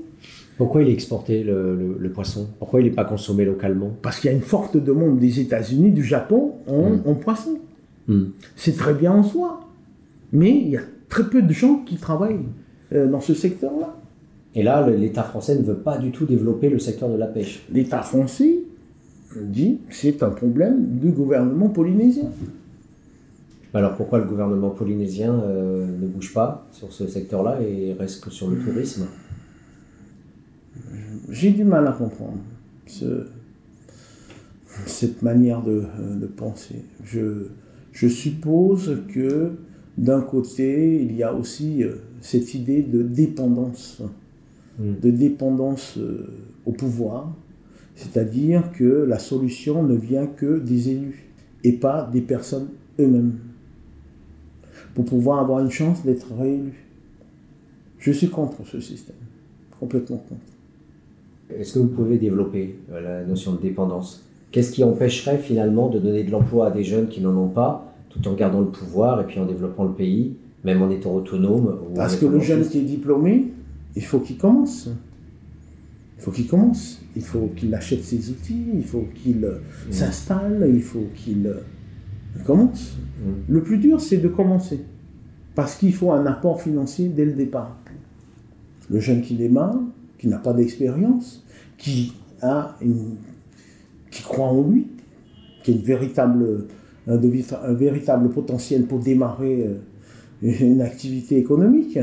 [SPEAKER 1] Pourquoi il est exporté le, poisson? Pourquoi il n'est pas consommé localement?
[SPEAKER 2] Parce qu'il y a une forte demande des États-Unis, du Japon en, hmm. poisson. Hmm. C'est très bien en soi. Mais il y a très peu de gens qui travaillent euh, dans ce secteur-là.
[SPEAKER 1] Et là, l'État français ne veut pas du tout développer le secteur de la pêche.
[SPEAKER 2] L'État français dit c'est un problème du gouvernement polynésien.
[SPEAKER 1] Alors pourquoi le gouvernement polynésien euh, ne bouge pas sur ce secteur-là et reste que sur le tourisme?
[SPEAKER 2] J'ai du mal à comprendre cette manière de, de penser. Je, je, suppose que d'un côté, il y a aussi euh, cette idée de dépendance, hmm. de dépendance euh, au pouvoir, c'est-à-dire que la solution ne vient que des élus et pas des personnes eux-mêmes, pour pouvoir avoir une chance d'être réélu. Je suis contre ce système, complètement contre.
[SPEAKER 1] Est-ce que vous pouvez développer euh, la notion de dépendance? Qu'est-ce qui empêcherait finalement de donner de l'emploi à des jeunes qui n'en ont pas tout en gardant le pouvoir et puis en développant le pays, même en étant autonome.
[SPEAKER 2] Parce que le jeune qui est diplômé, il faut qu'il commence. Il faut qu'il commence. Il faut qu'il achète ses outils, il faut qu'il euh, mm. s'installe, il faut qu'il euh, commence. Mm. Le plus dur, c'est de commencer. Parce qu'il faut un apport financier dès le départ. Le jeune qui démarre, qui n'a pas d'expérience, qui a une, qui croit en lui, qui a une véritable un, un, véritable potentiel pour démarrer euh, une activité économique,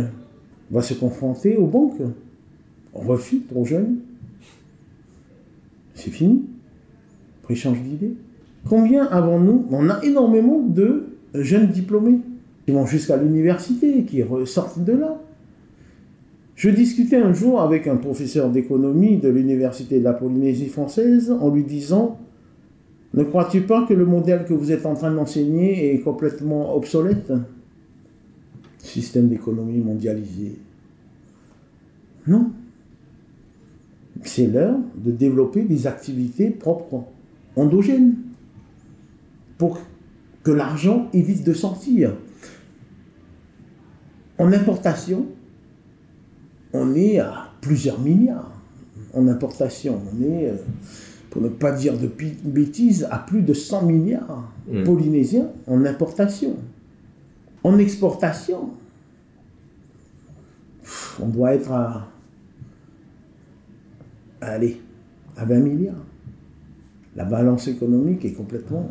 [SPEAKER 2] va se confronter aux banques. On refuse trop jeune. C'est fini. Après, change d'idée. Combien avons-nous? On a énormément de jeunes diplômés qui vont jusqu'à l'université, qui ressortent de là. Je discutais un jour avec un professeur d'économie de l'université de la Polynésie française en lui disant ne crois-tu pas que le modèle que vous êtes en train d'enseigner est complètement obsolète? Système d'économie mondialisé. Non. C'est l'heure de développer des activités propres, endogènes, pour que l'argent évite de sortir. En importation, on est à plusieurs milliards. En importation, on est euh, pour ne pas dire de bêtises, à plus de 100 milliards hmm. polynésiens en importation. En exportation, On doit être à. Allez, à 20 milliards. La balance économique est complètement.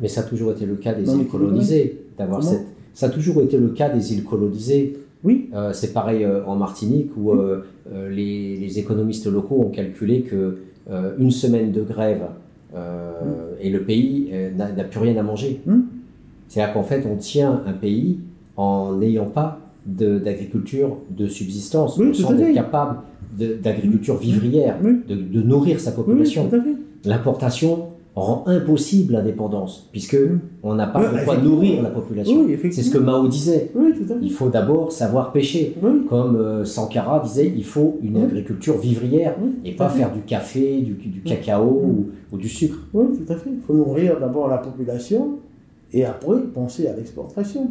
[SPEAKER 1] Mais ça a toujours été le cas des
[SPEAKER 2] Non,
[SPEAKER 1] îles colonisées, d'avoir
[SPEAKER 2] Comment
[SPEAKER 1] cette. Ça a toujours été le cas des îles colonisées.
[SPEAKER 2] Oui,
[SPEAKER 1] Euh, c'est pareil euh, en Martinique où euh, euh, les, les économistes locaux ont calculé que une semaine de grève et le pays n'a plus rien à manger.
[SPEAKER 2] Mm.
[SPEAKER 1] C'est-à-dire qu'en fait, on tient un pays en n'ayant pas de- d'agriculture de, subsistance, sens
[SPEAKER 2] à
[SPEAKER 1] d'être
[SPEAKER 2] fait.
[SPEAKER 1] capable de- d'agriculture vivrière,
[SPEAKER 2] oui,
[SPEAKER 1] de, de nourrir sa population. L'importation rend impossible l'indépendance, puisque on n'a pas
[SPEAKER 2] Oui,
[SPEAKER 1] de quoi nourrir la population. C'est ce que Mao disait.
[SPEAKER 2] Oui, tout à fait.
[SPEAKER 1] Il faut d'abord savoir pêcher.
[SPEAKER 2] Oui,
[SPEAKER 1] Comme euh, Sankara disait, il faut une
[SPEAKER 2] Oui.
[SPEAKER 1] agriculture vivrière
[SPEAKER 2] oui,
[SPEAKER 1] et pas faire du café, du, du cacao ou, ou du sucre.
[SPEAKER 2] Oui, tout à fait. Il faut nourrir d'abord la population et après penser à l'exportation.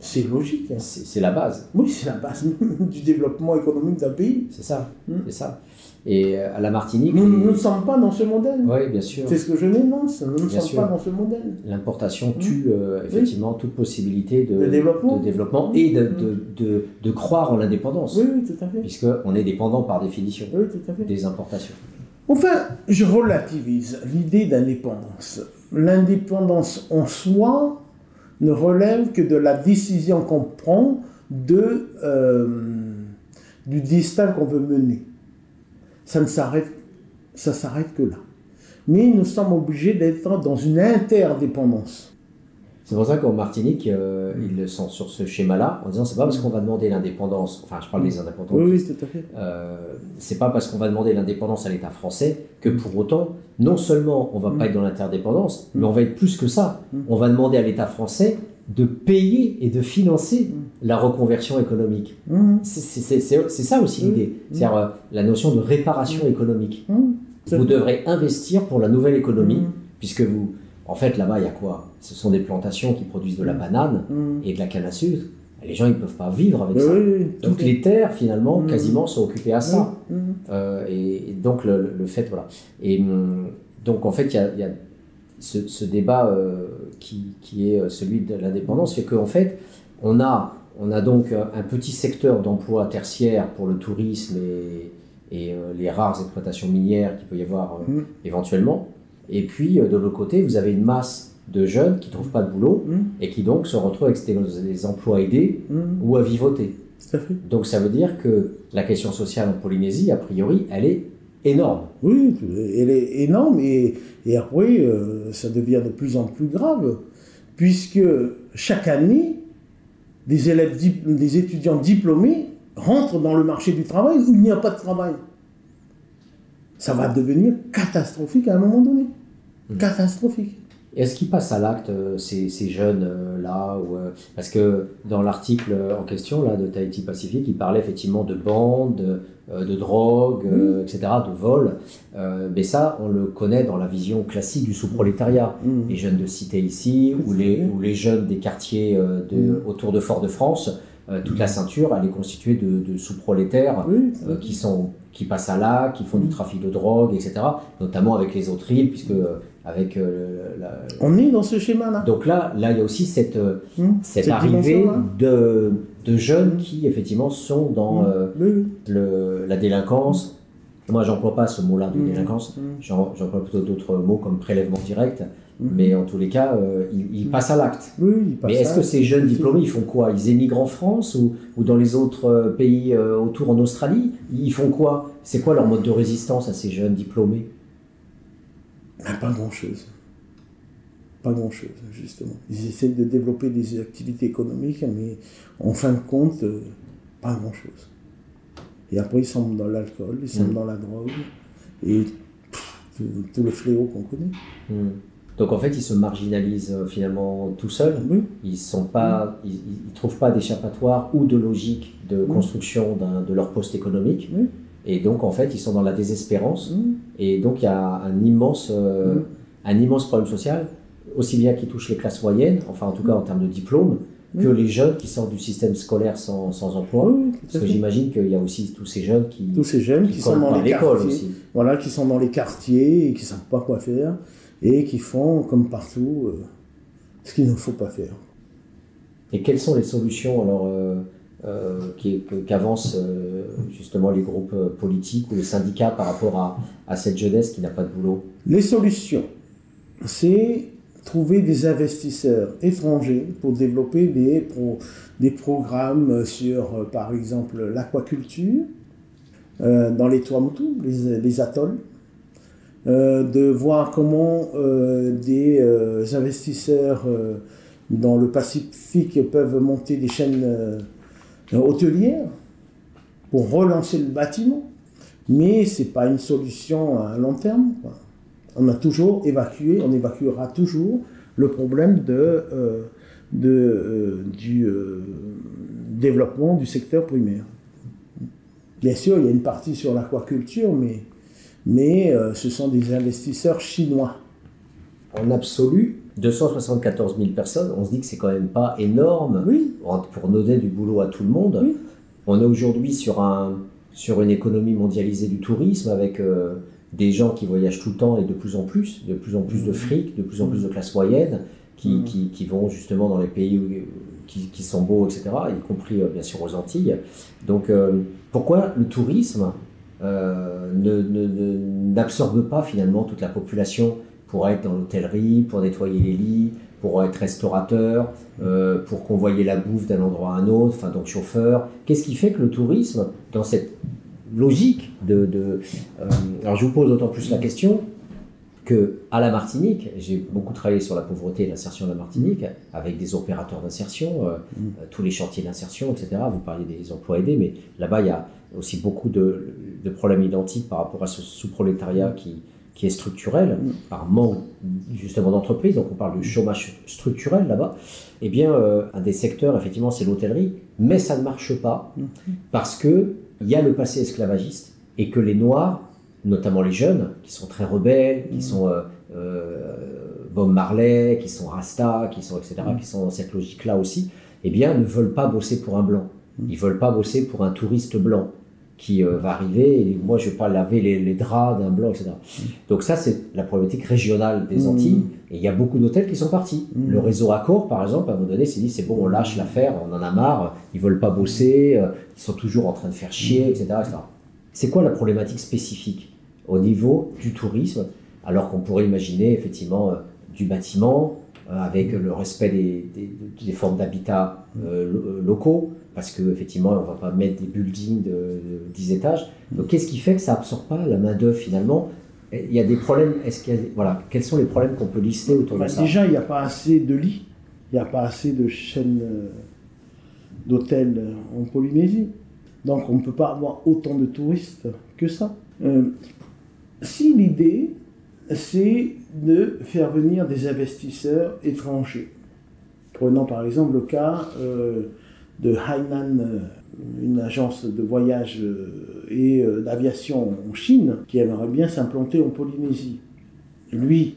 [SPEAKER 2] C'est logique. hein.
[SPEAKER 1] C'est la base,
[SPEAKER 2] Oui, c'est la base du développement économique d'un pays.
[SPEAKER 1] c'est ça.
[SPEAKER 2] Mm.
[SPEAKER 1] C'est ça. Et euh, à la Martinique,
[SPEAKER 2] Nous ne sommes pas dans ce modèle.
[SPEAKER 1] oui, bien sûr,
[SPEAKER 2] C'est ce que je dénonce. Nous ne sommes
[SPEAKER 1] sûr.
[SPEAKER 2] pas dans ce modèle.
[SPEAKER 1] l'importation tue euh, effectivement toute possibilité de,
[SPEAKER 2] De développement.
[SPEAKER 1] de développement et de, de, de- de croire en l'indépendance,
[SPEAKER 2] Oui, oui, tout à fait.
[SPEAKER 1] puisqu'on est dépendant par définition
[SPEAKER 2] Oui, tout à fait.
[SPEAKER 1] des importations.
[SPEAKER 2] Enfin, je relativise l'idée d'indépendance. L'indépendance en soi ne relève que de la décision qu'on prend euh, du destin qu'on veut mener. Ça ne s'arrête, ça s'arrête que là. Mais nous sommes obligés d'être dans une interdépendance.
[SPEAKER 1] C'est pour ça qu'en Martinique, euh, ils sont sur ce schéma-là, en disant c'est pas parce qu'on va demander l'indépendance, enfin je parle des indépendants,
[SPEAKER 2] Oui, oui, tout à fait.
[SPEAKER 1] euh, c'est pas parce qu'on va demander l'indépendance à l'État français que pour autant, non seulement on va pas être dans l'interdépendance, mais on va être plus que ça.
[SPEAKER 2] Mm.
[SPEAKER 1] On va demander à l'État français de payer et de financer
[SPEAKER 2] Mm.
[SPEAKER 1] la reconversion économique. C'est- ça aussi
[SPEAKER 2] Mm.
[SPEAKER 1] l'idée, c'est-à-dire euh, la notion de réparation économique. Vous devrez investir pour la nouvelle économie, puisque vous, en fait, là-bas, il y a quoi? Ce sont des plantations qui produisent de la banane
[SPEAKER 2] mmh.
[SPEAKER 1] et de la canne à sucre. Les gens, ils ne peuvent pas vivre avec
[SPEAKER 2] Oui,
[SPEAKER 1] ça.
[SPEAKER 2] oui, tout
[SPEAKER 1] Donc
[SPEAKER 2] à
[SPEAKER 1] les terres, finalement,
[SPEAKER 2] Mm.
[SPEAKER 1] quasiment, sont occupées à ça.
[SPEAKER 2] Mmh.
[SPEAKER 1] Euh, et, et donc le, fait, voilà. Et donc en fait, il y a, il y a ce, ce débat euh, qui, qui est euh, celui de l'indépendance, fait qu'en fait, on a, on a donc un petit secteur d'emploi tertiaire pour le tourisme et, et euh, les rares exploitations minières qu'il peut y avoir
[SPEAKER 2] Mm.
[SPEAKER 1] éventuellement. Et puis, euh, de l'autre côté, vous avez une masse de jeunes qui ne trouvent pas de boulot
[SPEAKER 2] Mmh,
[SPEAKER 1] et qui donc se retrouvent avec des, emplois aidés
[SPEAKER 2] mmh.
[SPEAKER 1] ou à vivoter.
[SPEAKER 2] Fait.
[SPEAKER 1] Donc ça veut dire que la question sociale en Polynésie, a priori, elle est énorme.
[SPEAKER 2] Oui, elle est énorme et, et après, euh, ça devient de plus en plus grave, puisque chaque année, des, élèves, des étudiants diplômés rentrent dans le marché du travail où il n'y a pas de travail. Ça va devenir catastrophique à un moment donné.
[SPEAKER 1] Mm.
[SPEAKER 2] Catastrophique.
[SPEAKER 1] Est-ce qu'ils passent à l'acte, euh, ces, ces jeunes-là Parce que dans l'article en question là, de Tahiti Pacifique, il parlait effectivement de bandes, euh, de drogue, euh, etc., de vol. Euh, mais ça, on le connaît dans la vision classique du sous-prolétariat.
[SPEAKER 2] Mm.
[SPEAKER 1] Les jeunes de cité ici, ou les, ou les jeunes des quartiers euh, de,
[SPEAKER 2] Mm.
[SPEAKER 1] autour de Fort-de-France, euh, toute la ceinture, elle est constituée de, de sous-prolétaires
[SPEAKER 2] Oui,
[SPEAKER 1] euh, qui, sont, qui passent à là, qui font du trafic de drogue, etc. Notamment avec les autres îles, puisque euh, avec euh, la-
[SPEAKER 2] on est dans ce schéma-là.
[SPEAKER 1] donc là, là, il y a aussi cette, euh,
[SPEAKER 2] Mm.
[SPEAKER 1] cette,
[SPEAKER 2] Cette
[SPEAKER 1] arrivée de, de jeunes qui effectivement sont dans
[SPEAKER 2] Mm.
[SPEAKER 1] euh,
[SPEAKER 2] Oui,
[SPEAKER 1] le, la délinquance. Moi, j'emploie pas ce mot-là de
[SPEAKER 2] Mm.
[SPEAKER 1] délinquance. J'emploie plutôt d'autres mots comme prélèvement direct. Mais en tous les cas, euh, ils, ils passent à l'acte.
[SPEAKER 2] Oui,
[SPEAKER 1] Mais est-ce que ces jeunes diplômés, ils font quoi? Ils émigrent en France ou, ou dans les autres pays autour en Australie? Ils font quoi? C'est quoi leur mode de résistance à ces jeunes diplômés?
[SPEAKER 2] Pas grand-chose. Pas grand-chose, justement. Ils essaient de développer des activités économiques, mais en fin de compte, euh, pas grand-chose. Et après, ils sont dans l'alcool, ils sont
[SPEAKER 1] Mm.
[SPEAKER 2] dans la drogue, et pff, tout, tout le fléau qu'on connaît.
[SPEAKER 1] Hmm. Donc en fait, ils se marginalisent euh, finalement tout seuls.
[SPEAKER 2] Oui,
[SPEAKER 1] Ils sont pas, ils, ils trouvent pas d'échappatoire ou de logique de construction de leur poste économique.
[SPEAKER 2] Oui.
[SPEAKER 1] Et donc en fait, ils sont dans la désespérance.
[SPEAKER 2] Mm.
[SPEAKER 1] Et donc il y a un immense, euh,
[SPEAKER 2] Mm.
[SPEAKER 1] un immense problème social, aussi bien qui touche les classes moyennes, enfin en tout cas en termes de diplôme, que
[SPEAKER 2] Mm.
[SPEAKER 1] les jeunes qui sortent du système scolaire sans, sans emploi. Parce que j'imagine qu'il y a aussi tous ces jeunes qui,
[SPEAKER 2] Tous ces jeunes qui,
[SPEAKER 1] qui
[SPEAKER 2] sont dans les
[SPEAKER 1] l'école
[SPEAKER 2] quartiers,
[SPEAKER 1] aussi.
[SPEAKER 2] voilà, qui sont dans les quartiers et qui savent pas quoi faire, et qui font, comme partout, euh, ce qu'il ne faut pas faire.
[SPEAKER 1] Et quelles sont les solutions alors euh, qu'avancent justement les groupes politiques ou les syndicats par rapport à, cette jeunesse qui n'a pas de boulot.
[SPEAKER 2] Les solutions, c'est trouver des investisseurs étrangers pour développer des, programmes sur, euh, par exemple, l'aquaculture euh, dans les Tuamotu, les, les atolls, euh, de voir comment des investisseurs dans le Pacifique peuvent monter des chaînes hôtelières pour relancer le bâtiment. Mais ce n'est pas une solution à long terme on a toujours évacué, on évacuera toujours le problème de, euh, euh, du euh, développement du secteur primaire. Bien sûr, il y a une partie sur l'aquaculture, mais, mais ce sont des investisseurs chinois.
[SPEAKER 1] En absolu, 274 000 personnes, on se dit que c'est quand même pas énorme pour donner du boulot à tout le monde. On est aujourd'hui sur, un, sur une économie mondialisée du tourisme avec des gens qui voyagent tout le temps et de plus en plus, de plus en plus de fric, de plus en plus de classe moyenne, qui, qui, qui vont justement dans les pays qui, qui, sont beaux, etc., y compris euh, bien sûr aux Antilles. Donc euh, pourquoi le tourisme euh, n'absorbe ne, pas finalement toute la population pour être dans l'hôtellerie, pour nettoyer les lits, pour être restaurateur, euh, pour convoyer la bouffe d'un endroit à un autre, enfin donc chauffeur. Qu'est-ce qui fait que le tourisme, dans cette logique de. de euh, alors je vous pose d'autant plus la question que à la Martinique, j'ai beaucoup travaillé sur la pauvreté et l'insertion de la Martinique avec des opérateurs d'insertion, euh, mm. tous les chantiers d'insertion, etc. Vous parliez des emplois aidés, mais là-bas il y a aussi beaucoup de, de, problèmes identiques par rapport à ce sous-prolétariat qui, qui est structurel, mm. par manque justement d'entreprise, donc on parle de chômage structurel là-bas, eh bien, un des secteurs, effectivement, c'est l'hôtellerie, mais ça ne marche pas mm. parce que il y a le passé esclavagiste et que les Noirs, notamment les jeunes, qui sont très rebelles, qui mm. sont euh, euh, Bob Marley, qui sont Rasta, qui sont etc., mm. qui sont dans cette logique-là aussi, eh bien, ne veulent pas bosser pour un blanc. Mm. Ils veulent pas bosser pour un touriste blanc qui euh, va arriver et moi je vais pas laver les, draps d'un blanc, etc. Donc ça c'est la problématique régionale des Antilles et il y a beaucoup d'hôtels qui sont partis. Le réseau Accor par exemple à un moment donné s'est dit c'est bon on lâche l'affaire, on en a marre, ils veulent pas bosser, euh, ils sont toujours en train de faire chier, etc. C'est quoi la problématique spécifique au niveau du tourisme alors qu'on pourrait imaginer effectivement euh, du bâtiment avec le respect des, des formes d'habitat locaux, parce qu'effectivement, on ne va pas mettre des buildings de, 10 étages. Donc, qu'est-ce qui fait que ça absorbe pas la main-d'œuvre finalement? Il y a des problèmes. Est-ce qu'il voilà, quels sont les problèmes qu'on peut lister autour de bah, ça?
[SPEAKER 2] Déjà, il n'y a pas assez de lits, il n'y a pas assez de chaînes euh, d'hôtels euh, en Polynésie. Donc, on ne peut pas avoir autant de touristes que ça. Euh, si l'idée, c'est de faire venir des investisseurs étrangers, prenons par exemple le cas de Hainan, euh, une agence de voyage euh, et euh, d'aviation en Chine, qui aimerait bien s'implanter en Polynésie. Lui,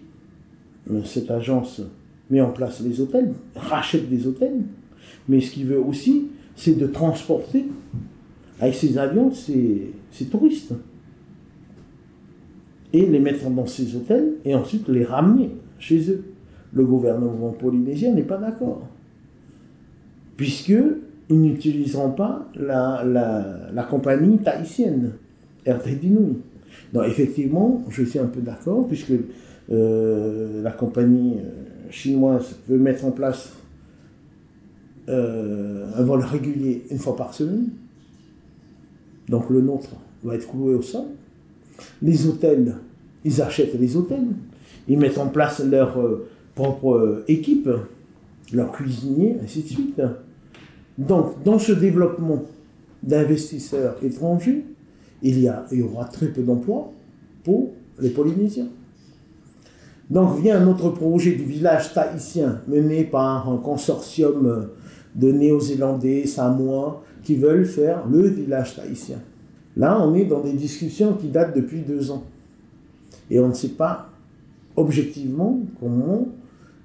[SPEAKER 2] cette agence met en place les hôtels, rachète des hôtels, mais ce qu'il veut aussi, c'est de transporter avec ses avions ses, ses, touristes et les mettre dans ces hôtels et ensuite les ramener chez eux. Le gouvernement polynésien n'est pas d'accord, puisque ils n'utiliseront pas la, la, compagnie tahitienne, RT Donc effectivement, je suis un peu d'accord, puisque euh, la compagnie euh, chinoise veut mettre en place euh, un vol régulier une fois par semaine. Donc le nôtre va être cloué au sol. Les hôtels, ils achètent les hôtels. Ils mettent en place leur propre équipe, leurs cuisiniers, ainsi de suite. Donc, dans ce développement d'investisseurs étrangers, il y, aura très peu d'emplois pour les Polynésiens. Donc vient un autre projet du village tahitien mené par un consortium de Néo-Zélandais, Samoa, qui veulent faire le village tahitien. Là, on est dans des discussions qui datent depuis deux ans. Et on ne sait pas objectivement comment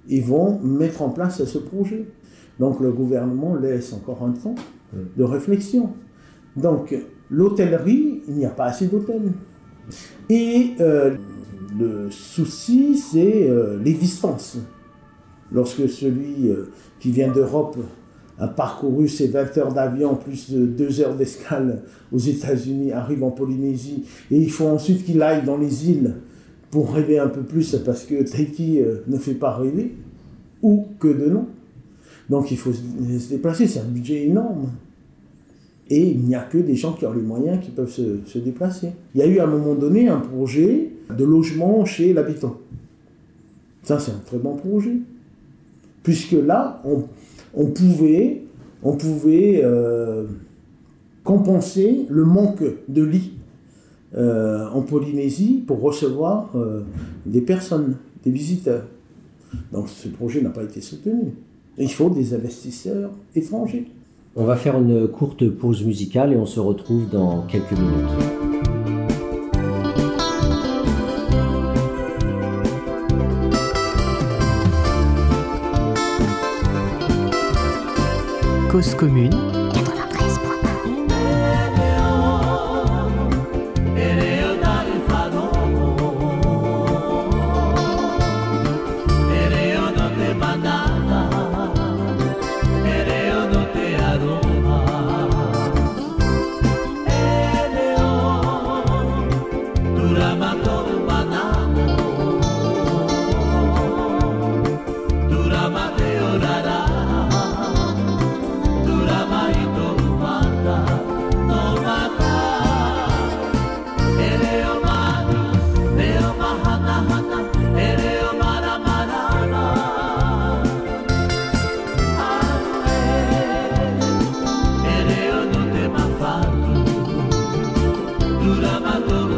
[SPEAKER 2] ils vont mettre en place ce projet. Donc le gouvernement laisse encore un temps de réflexion. Donc l'hôtellerie, il n'y a pas assez d'hôtels. Et euh, le souci, c'est euh, les distances. Lorsque celui euh, qui vient d'Europe a parcouru ses 20 heures d'avion, plus de 2 heures d'escale aux États-Unis, arrive en Polynésie, et il faut ensuite qu'il aille dans les îles pour rêver un peu plus, parce que Tahiti euh, ne fait pas rêver, ou que de non. Donc il faut se déplacer, c'est un budget énorme. Et il n'y a que des gens qui ont les moyens qui peuvent se, déplacer. Il y a eu à un moment donné un projet de logement chez l'habitant. Ça, c'est un très bon projet. Puisque là, on, pouvait, on pouvait euh, compenser le manque de lits euh, en Polynésie pour recevoir euh, des personnes, des visiteurs. Donc ce projet n'a pas été soutenu. Il faut des investisseurs étrangers.
[SPEAKER 1] On va faire une courte pause musicale et on se retrouve dans quelques minutes.
[SPEAKER 3] Cause commune
[SPEAKER 1] On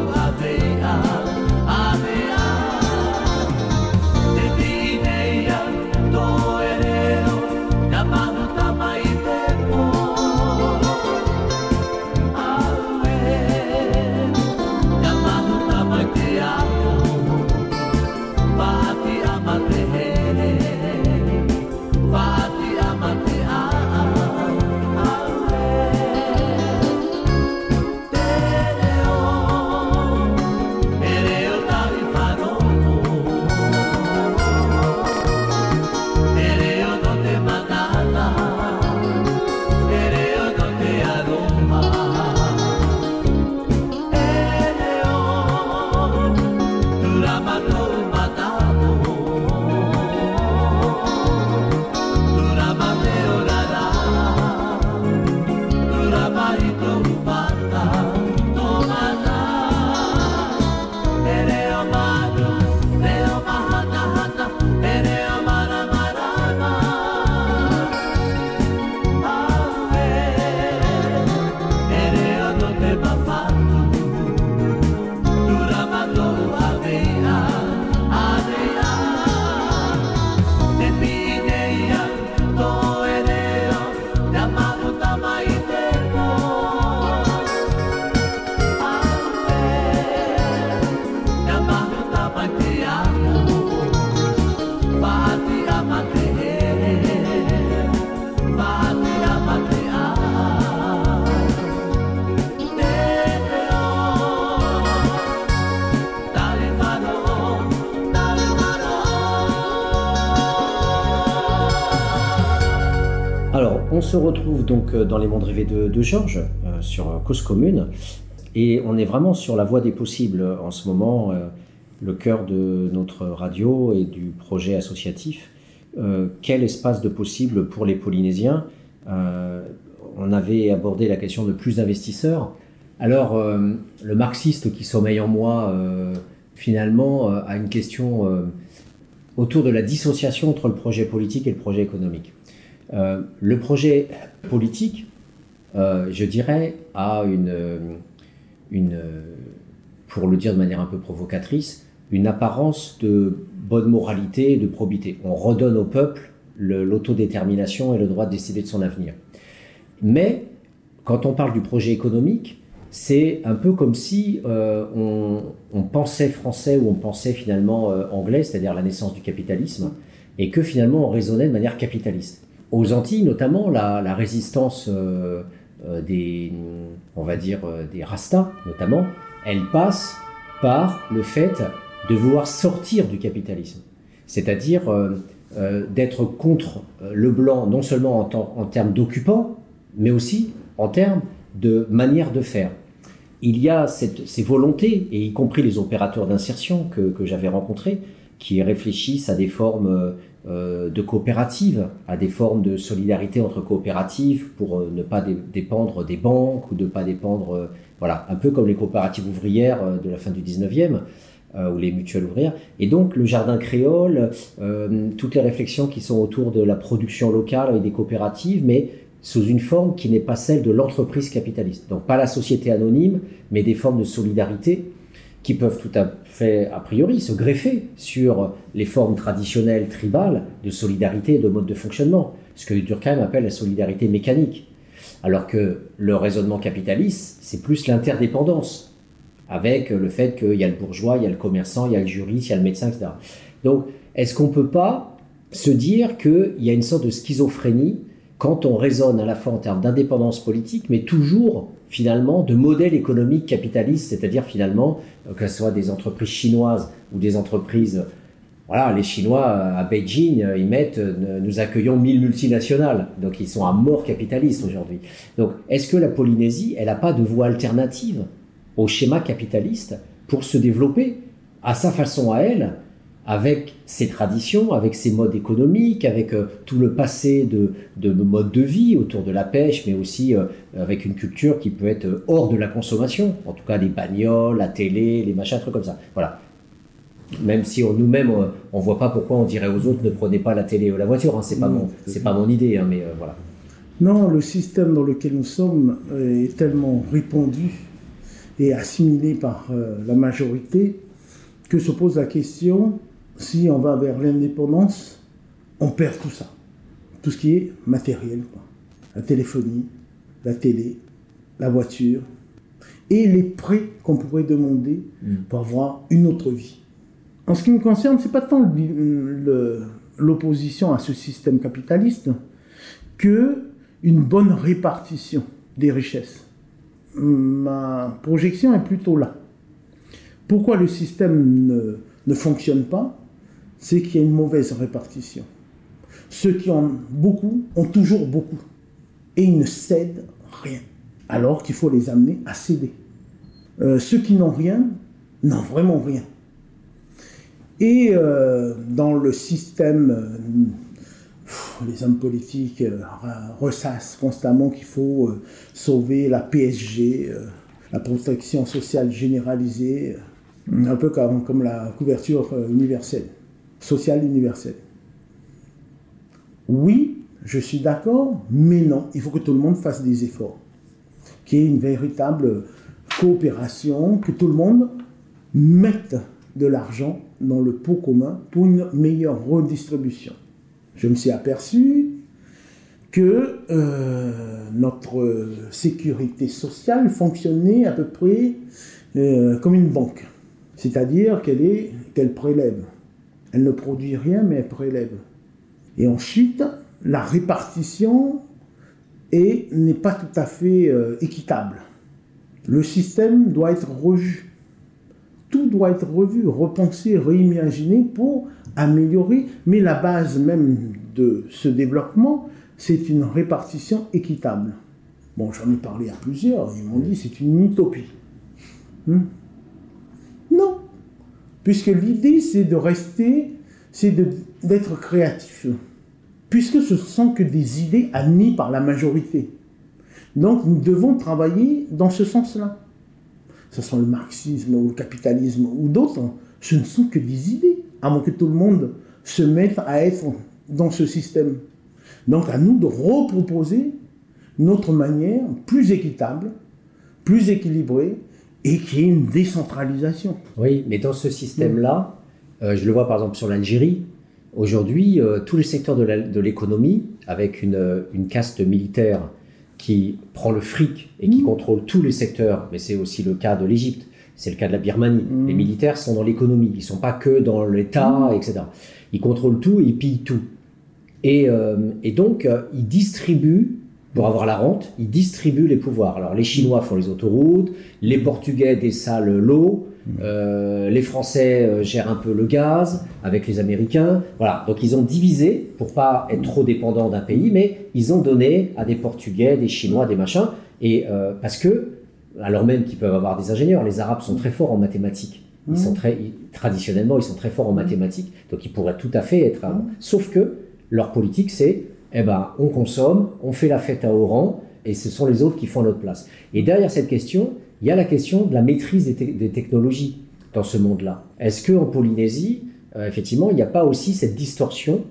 [SPEAKER 1] donc euh, dans les mondes rêvés de, Georges, euh, sur euh, Cause Commune, et on est vraiment sur la voie des possibles en ce moment, le cœur de notre radio et du projet associatif. quel espace de possible pour les Polynésiens? On avait abordé la question de plus d'investisseurs. Alors, le marxiste qui sommeille en moi, finalement, a une question autour de la dissociation entre le projet politique et le projet économique. Euh, le projet politique, euh, je dirais, a une, une, pour le dire de manière un peu provocatrice, une apparence de bonne moralité et de probité. On redonne au peuple l'autodétermination et le droit de décider de son avenir. Mais quand on parle du projet économique, c'est un peu comme si euh, on, pensait français ou on pensait finalement anglais, c'est-à-dire la naissance du capitalisme, et que finalement on raisonnait de manière capitaliste aux Antilles, notamment, la, résistance euh, euh, des, on va dire, euh, des Rastas, notamment, elle passe par le fait de vouloir sortir du capitalisme. C'est-à-dire d'être contre le blanc, non seulement en, termes d'occupants, mais aussi en termes de manière de faire. Il y a ces volontés, et y compris les opérateurs d'insertion que, j'avais rencontrés, qui réfléchissent à des formes de coopératives, à des formes de solidarité entre coopératives pour euh, ne pas dépendre des banques ou de ne pas dépendre, euh, voilà, un peu comme les coopératives ouvrières de la fin du 19e ou les mutuelles ouvrières. Et donc le jardin créole, toutes les réflexions qui sont autour de la production locale avec des coopératives, mais sous une forme qui n'est pas celle de l'entreprise capitaliste. Donc pas la société anonyme, mais des formes de solidarité qui peuvent tout à fait, a priori, se greffer sur les formes traditionnelles tribales de solidarité et de mode de fonctionnement, ce que Durkheim appelle la solidarité mécanique. Alors que le raisonnement capitaliste, c'est plus l'interdépendance, avec le fait qu'il y a le bourgeois, il y a le commerçant, il y a le juriste, il y a le médecin, etc. Donc, est-ce qu'on ne peut pas se dire qu'il y a une sorte de schizophrénie quand on raisonne à la fois en termes d'indépendance politique, mais toujours finalement de modèle économique capitaliste, c'est-à-dire finalement euh, que ce soit des entreprises chinoises ou des entreprises, voilà, les Chinois à Beijing, euh, ils mettent, euh, nous accueillons 1000 multinationales, donc ils sont à mort capitalistes aujourd'hui. Donc est-ce que la Polynésie, elle n'a pas de voie alternative au schéma capitaliste pour se développer à sa façon à elle avec ses traditions, avec ses modes économiques, avec euh, tout le passé de, de mode de vie autour de la pêche, mais aussi euh, avec une culture qui peut être euh, hors de la consommation, en tout cas les bagnoles, la télé, les machins, trucs comme ça. Voilà. Même si nous-mêmes, on ne voit pas pourquoi on dirait aux autres ne prenez pas la télé ou la voiture, hein, c'est pas, mon, pas mon idée, hein, mais voilà.
[SPEAKER 2] Non, le système dans lequel nous sommes est tellement répandu et assimilé par la majorité que se pose la question si on va vers l'indépendance, on perd tout ça. Tout ce qui est matériel. La téléphonie, la télé, la voiture, et les prêts qu'on pourrait demander mm. pour avoir une autre vie. En ce qui me concerne, ce n'est pas tant l'opposition à ce système capitaliste que une bonne répartition des richesses. Ma projection est plutôt là. Pourquoi le système ne, ne fonctionne pas? C'est qu'il y a une mauvaise répartition. Ceux qui ont beaucoup ont toujours beaucoup. Et ils ne cèdent rien. Alors qu'il faut les amener à céder. Euh, ceux qui n'ont rien n'ont vraiment rien. Et euh, dans le système, euh, les hommes politiques ressassent constamment qu'il faut sauver la PSG, la protection sociale généralisée, un peu comme, comme la couverture universelle social universel. Oui, je suis d'accord, mais non, il faut que tout le monde fasse des efforts, qu'il y ait une véritable coopération, que tout le monde mette de l'argent dans le pot commun pour une meilleure redistribution. Je me suis aperçu que euh, notre sécurité sociale fonctionnait à peu près euh, comme une banque, c'est-à-dire qu'elle prélève elle ne produit rien, mais elle prélève. Et ensuite, la répartition n'est pas tout à fait euh, équitable. Le système doit être revu. Tout doit être revu, repensé, réimaginé pour améliorer. Mais la base même de ce développement, c'est une répartition équitable. Bon, j'en ai parlé à plusieurs, ils m'ont dit c'est une utopie. Hmm? non, Puisque l'idée, c'est de rester, c'est d'être créatif. Puisque ce ne sont que des idées admises par la majorité. Donc nous devons travailler dans ce sens-là. Ce soit le marxisme ou le capitalisme ou d'autres, ce ne sont que des idées, à moins que tout le monde se mette à être dans ce système. Donc à nous de reproposer notre manière plus équitable, plus équilibrée, et qui est une décentralisation.
[SPEAKER 1] Oui, mais dans ce système-là, euh, je le vois par exemple sur l'Algérie, aujourd'hui, euh, tous les secteurs de l'économie, avec une, une, caste militaire qui prend le fric et qui mmh. contrôle tous les secteurs, mais c'est aussi le cas de l'Égypte, c'est le cas de la Birmanie. Mmh. Les militaires sont dans l'économie, ils ne sont pas que dans l'État, mmh. etc. Ils contrôlent tout et ils pillent tout. Et, euh, et donc, ils distribuent pour avoir la rente, ils distribuent les pouvoirs. Alors les Chinois font les autoroutes, les Portugais dessalent l'eau, Euh, les Français euh, gèrent un peu le gaz avec les Américains. Voilà, donc ils ont divisé pour pas être trop dépendants d'un pays, mais ils ont donné à des Portugais, des Chinois, des machins. Et euh, parce que, alors même qu'ils peuvent avoir des ingénieurs, les Arabes sont très forts en mathématiques. Ils sont très, traditionnellement, ils sont très forts en mathématiques, donc ils pourraient tout à fait être. Sauf que leur politique, c'est, eh ben, on consomme, on fait la fête à Oran, et ce sont les autres qui font notre place. Et derrière cette question, il y a la question de la maîtrise des, technologies dans ce monde-là. Est-ce qu'en Polynésie, euh, effectivement, il n'y a pas aussi cette distorsion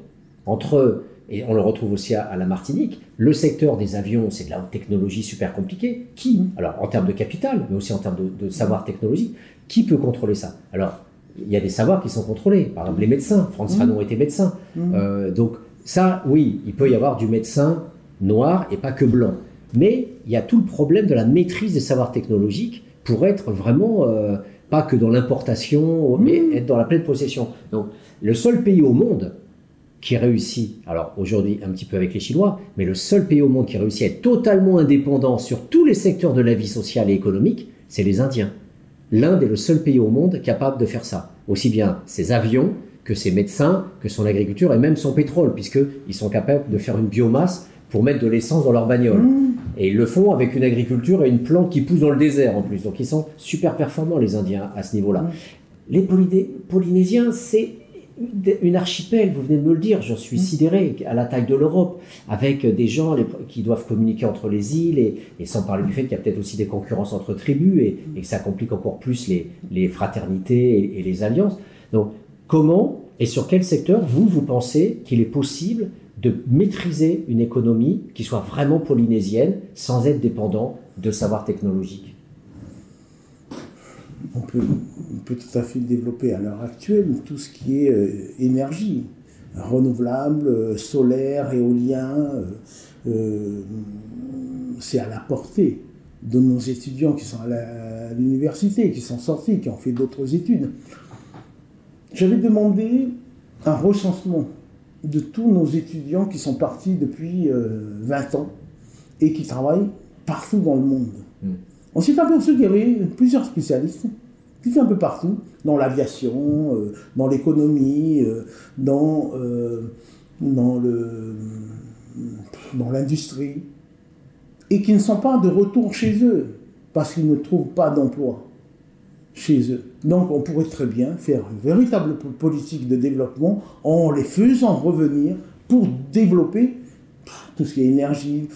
[SPEAKER 1] entre, et on le retrouve aussi à, la Martinique, le secteur des avions, c'est de la haute technologie super compliquée. Qui, alors en termes de capital, mais aussi en termes de, savoir technologie, qui peut contrôler ça? Alors, il y a des savoirs qui sont contrôlés. Par exemple, les médecins. Franz mmh. Fanon était médecin. Mmh. Euh, donc, ça, oui, il peut y avoir du médecin noir et pas que blanc. Mais il y a tout le problème de la maîtrise des savoirs technologiques pour être vraiment, euh, pas que dans l'importation, mais mmh. être dans la pleine possession. Donc, le seul pays au monde qui réussit, alors aujourd'hui un petit peu avec les Chinois, mais le seul pays au monde qui réussit à être totalement indépendant sur tous les secteurs de la vie sociale et économique, c'est les Indiens. L'Inde est le seul pays au monde capable de faire ça. Aussi bien ses avions que ses médecins, que son agriculture et même son pétrole, puisqu'ils sont capables de faire une biomasse pour mettre de l'essence dans leur bagnole. Mmh. Et ils le font avec une agriculture et une plante qui pousse dans le désert en plus. Donc ils sont super performants les Indiens à ce niveau-là. Mmh. Les Polynésiens, c'est une archipel, vous venez de me le dire, j'en suis mmh. sidéré, à la taille de l'Europe, avec des gens qui doivent communiquer entre les îles, et, sans parler du fait qu'il y a peut-être aussi des concurrences entre tribus, et, que ça complique encore plus les, fraternités et, et, les alliances. Donc, comment et sur quel secteur, vous, vous pensez qu'il est possible de maîtriser une économie qui soit vraiment polynésienne sans être dépendant de savoir technologique?
[SPEAKER 2] On peut, peut, tout à fait développer à l'heure actuelle tout ce qui est euh, énergie renouvelable, euh, solaire, éolien. Euh, c'est à la portée de nos étudiants qui sont à l'université, qui sont sortis, qui ont fait d'autres études. J'avais demandé un recensement de tous nos étudiants qui sont partis depuis 20 euh, ans et qui travaillent partout dans le monde. Hmm. On s'est aperçu qu'il y avait plusieurs spécialistes qui étaient un peu partout, dans l'aviation, euh, dans l'économie, euh, dans, dans, le, dans l'industrie, et qui ne sont pas de retour chez eux parce qu'ils ne trouvent pas d'emploi chez eux. Donc on pourrait très bien faire une véritable politique de développement en les faisant revenir pour développer tout ce qui est énergie.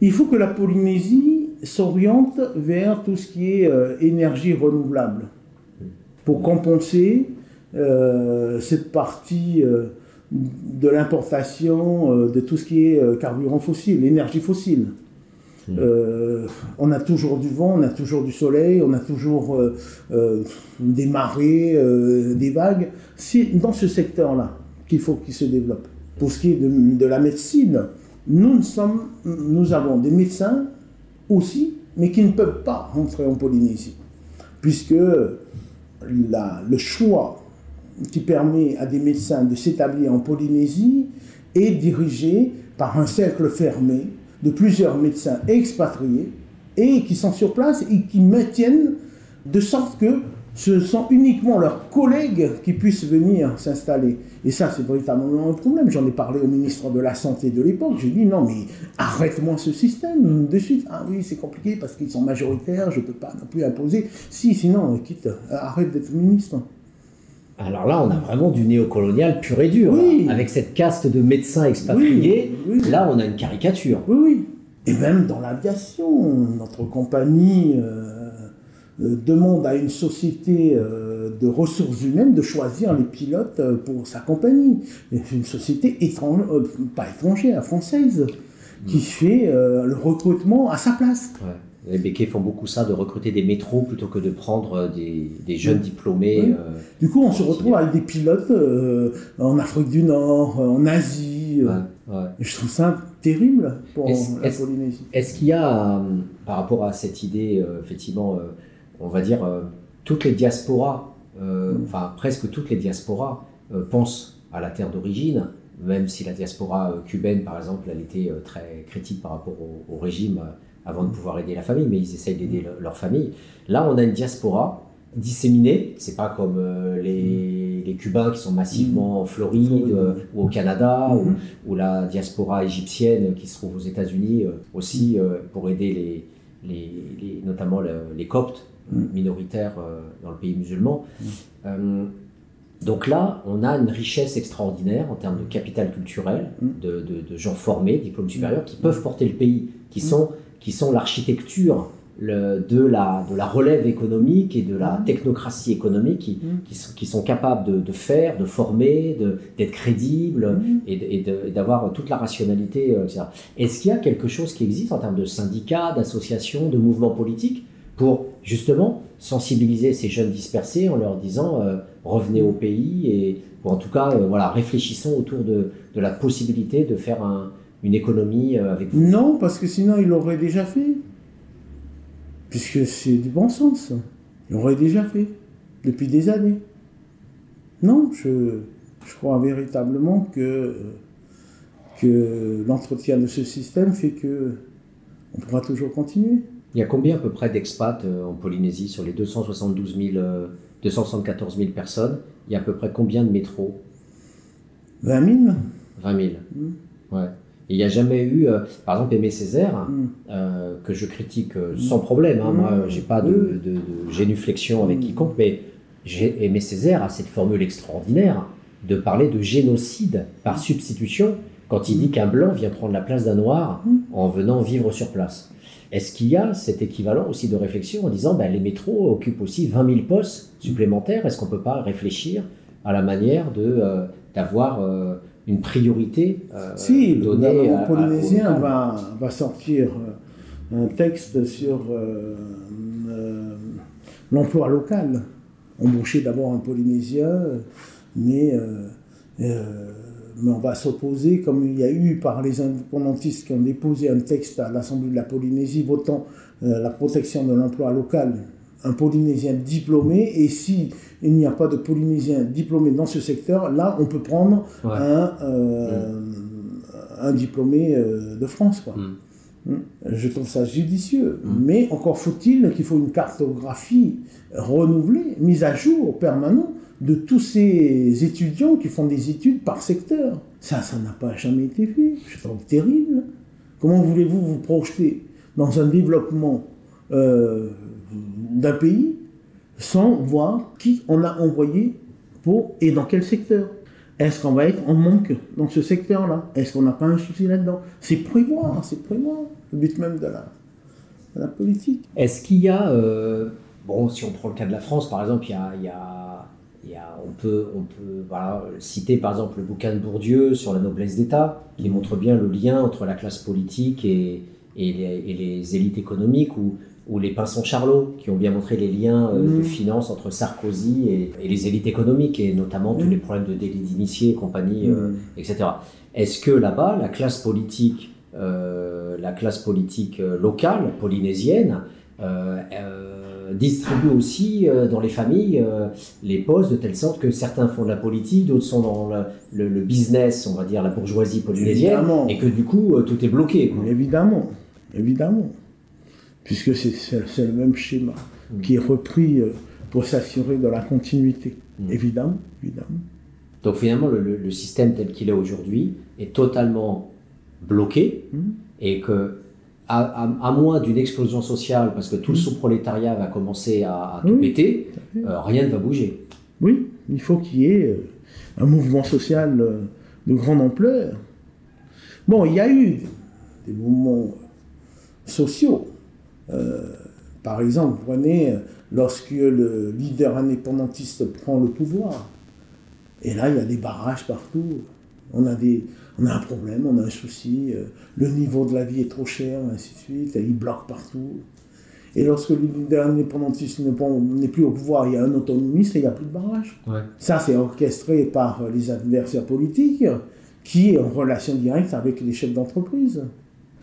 [SPEAKER 2] Il faut que la Polynésie s'oriente vers tout ce qui est euh, énergie renouvelable pour compenser euh, cette partie euh, de l'importation de tout ce qui est carburant fossile, énergie fossile. Euh, on a toujours du vent, on a toujours du soleil, on a toujours euh, euh, des marées, des vagues. C'est dans ce secteur-là qu'il faut qu'il se développe. Pour ce qui est de, la médecine, nous, avons des médecins aussi, mais qui ne peuvent pas rentrer en Polynésie, puisque le choix qui permet à des médecins de s'établir en Polynésie est dirigé par un cercle fermé de plusieurs médecins expatriés et qui sont sur place et qui maintiennent de sorte que ce sont uniquement leurs collègues qui puissent venir s'installer. Et ça, c'est véritablement un problème. J'en ai parlé au ministre de la Santé de l'époque. J'ai dit non, mais arrête-moi ce système de suite. Ah oui, c'est compliqué parce qu'ils sont majoritaires, je ne peux pas non plus imposer. Si, sinon, quitte, arrête d'être ministre.
[SPEAKER 1] Alors là, on a vraiment du néocolonial pur et dur. Avec cette caste de médecins expatriés, là, on a une caricature.
[SPEAKER 2] Oui, oui. Et même dans l'aviation, notre compagnie euh, euh, demande à une société euh, de ressources humaines de choisir les pilotes pour sa compagnie. C'est une société étrangère, pas étrangère, française, qui mm. fait le recrutement à sa place.
[SPEAKER 1] Les béquets font beaucoup ça, de recruter des métros plutôt que de prendre des, jeunes diplômés.
[SPEAKER 2] Euh, du coup, on se retrouve avec des pilotes euh, en Afrique du Nord, en Asie. Euh. Je trouve ça terrible pour la Polynésie.
[SPEAKER 1] Est-ce qu'il y a, par rapport à cette idée, effectivement, on va dire, toutes les diasporas, mm. enfin presque toutes les diasporas, pensent à la terre d'origine, même si la diaspora cubaine, par exemple, elle était très critique par rapport au, au régime avant de pouvoir aider la famille, mais ils essayent d'aider leur famille. Là, on a une diaspora disséminés. C'est pas comme euh, les, les, Cubains qui sont massivement en Floride euh, ou au Canada mm-hmm. ou, la diaspora égyptienne qui se trouve aux États-Unis aussi pour aider les, les, notamment les Coptes mm. minoritaires dans le pays musulman. Mm. donc là, on a une richesse extraordinaire en termes de capital culturel, mm. de, de, gens formés, diplômes supérieurs, qui peuvent porter le pays, qui sont, qui sont l'architecture de, la, de la relève économique et de la mmh. technocratie économique qui, mmh. qui, sont, capables de, faire, de former, d'être crédibles mmh. et, d'avoir toute la rationalité, euh, etc. Est-ce qu'il y a quelque chose qui existe en termes de syndicats, d'associations, de mouvements politiques pour justement sensibiliser ces jeunes dispersés en leur disant euh, revenez au pays et ou en tout cas euh, voilà réfléchissons autour de, de, la possibilité de faire un, une économie avec vous
[SPEAKER 2] Non, parce que sinon il l'aurait déjà fait puisque c'est du bon sens. Il aurait déjà fait, depuis des années. Non, je, crois véritablement que, que l'entretien de ce système fait que on pourra toujours continuer.
[SPEAKER 1] Il y a combien à peu près d'expats euh, en Polynésie sur les 272 000, 274 000 personnes? Il y a à peu près combien de métros?
[SPEAKER 2] 20 000
[SPEAKER 1] 20 000. Ouais il n'y a jamais eu, euh, par exemple, Aimé Césaire, mm. euh, que je critique euh, sans problème. Hein, Moi, mm. j'ai pas de, de, génuflexion avec mm. quiconque, mais Aimé Césaire a cette formule extraordinaire de parler de génocide par substitution quand il dit qu'un blanc vient prendre la place d'un noir en venant vivre sur place. Est-ce qu'il y a cet équivalent aussi de réflexion en disant ben, les métros occupent aussi 20 000 postes supplémentaires? Est-ce qu'on ne peut pas réfléchir à la manière d'avoir une priorité
[SPEAKER 2] euh, si, le gouvernement polynésien va, va, sortir euh, un texte sur euh, l'emploi local. Embaucher d'abord un Polynésien, mais, mais on va s'opposer, comme il y a eu par les indépendantistes qui ont déposé un texte à l'Assemblée de la Polynésie votant la protection de l'emploi local un Polynésien diplômé, et si il n'y a pas de Polynésien diplômé dans ce secteur, là, on peut prendre un, euh, un diplômé euh, de France. Quoi. Mm. Mm. Je trouve ça judicieux. Mm. Mais encore faut-il qu'il faut une cartographie renouvelée, mise à jour, permanente, de tous ces étudiants qui font des études par secteur. Ça, ça n'a pas jamais été fait. Je trouve terrible. Comment voulez-vous vous projeter dans un développement euh, d'un pays sans voir qui on a envoyé pour et dans quel secteur. Est-ce qu'on va être en manque dans ce secteur-là? Est-ce qu'on n'a pas un souci là-dedans? C'est prévoir, c'est prévoir le but même de la, politique.
[SPEAKER 1] Est-ce qu'il y a, euh, bon, si on prend le cas de la France par exemple, il y a, il y a, on peut, on peut citer par exemple le bouquin de Bourdieu sur la noblesse d'État, qui montre bien le lien entre la classe politique et, et les, élites économiques, où ou les Pinsons Charlot, qui ont bien montré les liens euh, de mmh. finance entre Sarkozy et, les élites économiques, et notamment tous mmh. les problèmes de délit d'initié et compagnie, euh, mmh. etc. Est-ce que là-bas, la classe politique, euh, la classe politique locale, polynésienne, distribue aussi dans les familles les postes de telle sorte que certains font de la politique, d'autres sont dans le, business, on va dire la bourgeoisie polynésienne, et que du coup tout est bloqué.
[SPEAKER 2] Évidemment, évidemment puisque c'est le même schéma mm. qui est repris euh, pour s'assurer de la continuité. Mm. Évidemment, évidemment.
[SPEAKER 1] Donc finalement, le, système tel qu'il est aujourd'hui est totalement bloqué mm. et que à, moins d'une explosion sociale, parce que tout le sous-prolétariat va commencer à, tout péter, euh, rien ne va bouger.
[SPEAKER 2] Oui, il faut qu'il y ait euh, un mouvement social de grande ampleur. Bon, il y a eu des mouvements sociaux par exemple, prenez euh, lorsque le leader indépendantiste prend le pouvoir, et là il y a des barrages partout. On a, des, on a un problème, on a un souci, euh, le niveau de la vie est trop cher, ainsi de suite, et il bloque partout. Et lorsque le leader indépendantiste n'est plus au pouvoir, il y a un autonomiste et il n'y a plus de barrage. Ça, c'est orchestré par les adversaires politiques qui est en relation directe avec les chefs d'entreprise.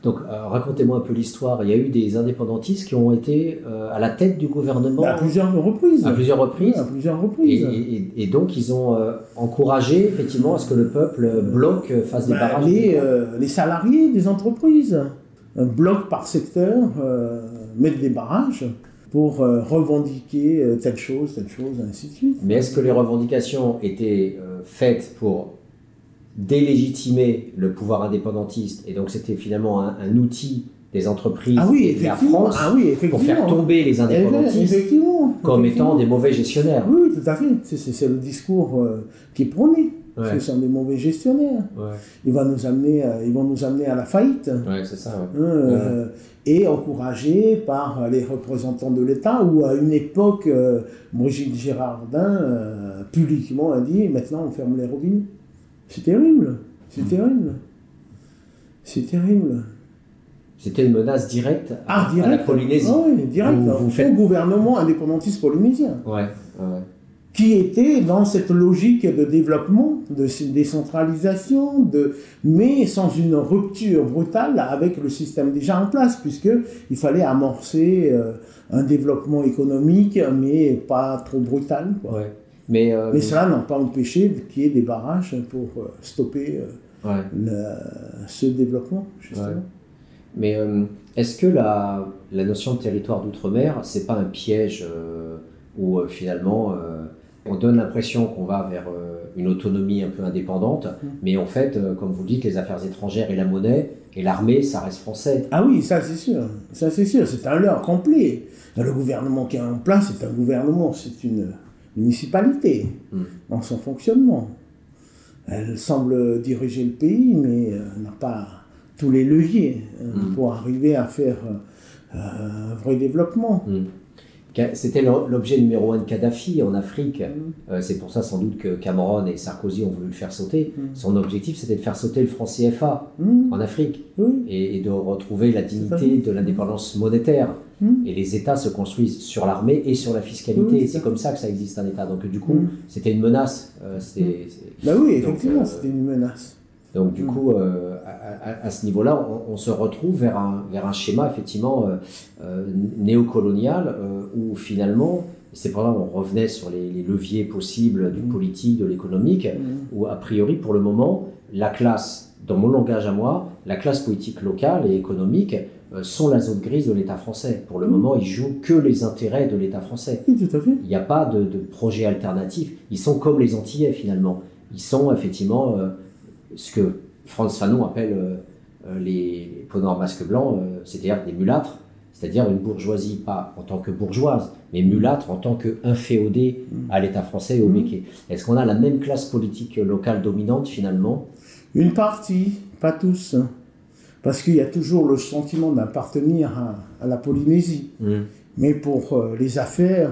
[SPEAKER 1] Donc, euh, racontez-moi un peu l'histoire. Il y a eu des indépendantistes qui ont été euh, à la tête du gouvernement.
[SPEAKER 2] À plusieurs reprises.
[SPEAKER 1] À plusieurs reprises.
[SPEAKER 2] à plusieurs reprises.
[SPEAKER 1] Et, donc, ils ont euh, encouragé, effectivement, à ce que le peuple bloque, fasse des bah, barrages.
[SPEAKER 2] Les, les, salariés des entreprises, bloc par secteur, mettent des barrages. pour revendiquer telle chose, telle chose, ainsi de suite.
[SPEAKER 1] Mais est-ce que les revendications étaient faites pour délégitimer le pouvoir indépendantiste et donc c'était finalement un, outil des entreprises
[SPEAKER 2] ah oui,
[SPEAKER 1] et de la France
[SPEAKER 2] ah oui,
[SPEAKER 1] pour faire tomber les indépendantistes comme étant des mauvais gestionnaires.
[SPEAKER 2] Oui, tout à fait. C'est le discours qui est prôné. Ce sont des mauvais gestionnaires. Ils, vont nous amener, ils vont nous amener à la faillite.
[SPEAKER 1] c'est ça. Hein,
[SPEAKER 2] euh, et encouragés par les représentants de l'État, où à une époque, euh, Brigitte Girardin euh, publiquement a dit maintenant on ferme les robinets. C'est terrible. C'est terrible. C'est terrible.
[SPEAKER 1] C'était une menace directe à, ah, la Polynésie.
[SPEAKER 2] Ah oui, direct. Vous, faites... Au gouvernement indépendantiste polynésien.
[SPEAKER 1] Ouais,
[SPEAKER 2] Qui était dans cette logique de développement, de décentralisation, de, mais sans une rupture brutale avec le système déjà en place, puisqu'il fallait amorcer euh, un développement économique, mais pas trop brutal.
[SPEAKER 1] Ouais. Mais,
[SPEAKER 2] euh, mais cela n'a pas empêché qu'il y ait des barrages pour euh, stopper ce développement, justement.
[SPEAKER 1] Mais euh, est-ce que la, la, notion de territoire d'outre-mer, c'est pas un piège euh, où euh, finalement on donne l'impression qu'on va vers une autonomie un peu indépendante, mm. mais en fait, comme vous dites, les affaires étrangères et la monnaie et l'armée, ça reste français.
[SPEAKER 2] Ah oui, ça c'est sûr, ça c'est sûr, c'est un leurre complet. Le gouvernement qui est en place, c'est un gouvernement, c'est une municipalité mm. dans son fonctionnement. Elle semble diriger le pays, mais n'a pas tous les leviers euh, mm. pour arriver à faire euh, un vrai développement.
[SPEAKER 1] Mm. C'était l'objet numéro un de Kadhafi en Afrique. Euh, c'est pour ça sans doute que Cameron et Sarkozy ont voulu le faire sauter. Son objectif, c'était de faire sauter le franc CFA en Afrique et, de retrouver la dignité de l'indépendance monétaire. Et les États se construisent sur l'armée et sur la fiscalité. c'est comme ça que ça existe un État. Donc du coup, c'était une menace.
[SPEAKER 2] bah oui, effectivement, c'était une menace.
[SPEAKER 1] Donc du coup, euh, à, ce niveau-là, on, se retrouve vers un, vers un schéma effectivement euh, euh, néocolonial où finalement, c'est pour ça qu'on revenait sur les, leviers possibles du politique, de l'économique, où a priori pour le moment, la classe, dans mon langage à moi, la classe politique locale et économique sont la zone grise de l'État français. Pour le moment, ils jouent que les intérêts de l'État français.
[SPEAKER 2] tout à fait.
[SPEAKER 1] Il n'y a pas de, de, projet alternatif. Ils sont comme les Antillais finalement. Ils sont effectivement ce que Franz Fanon appelle euh, euh, les peaux noires masques blancs, euh, c'est-à-dire des mulâtres, c'est-à-dire une bourgeoisie, pas en tant que bourgeoise, mais mulâtre en tant qu'inféodée à l'État français et au Béquet. Mm. Est-ce qu'on a la même classe politique locale dominante finalement?
[SPEAKER 2] Une partie, pas tous. Parce qu'il y a toujours le sentiment d'appartenir à, la Polynésie. Mais pour les affaires,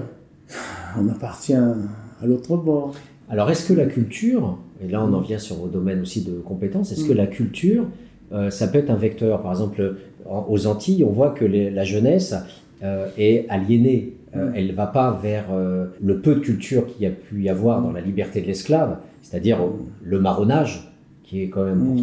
[SPEAKER 2] on appartient à l'autre bord.
[SPEAKER 1] Alors, est-ce que la culture, et là on en vient sur vos domaines aussi de compétences, est-ce que la culture, euh, ça peut être un vecteur? Par exemple, aux Antilles, on voit que la jeunesse euh, est aliénée. Euh, mm. elle ne va pas vers le peu de culture qu'il y a pu y avoir dans la liberté de l'esclave, c'est-à-dire le marronnage, qui est quand même mm.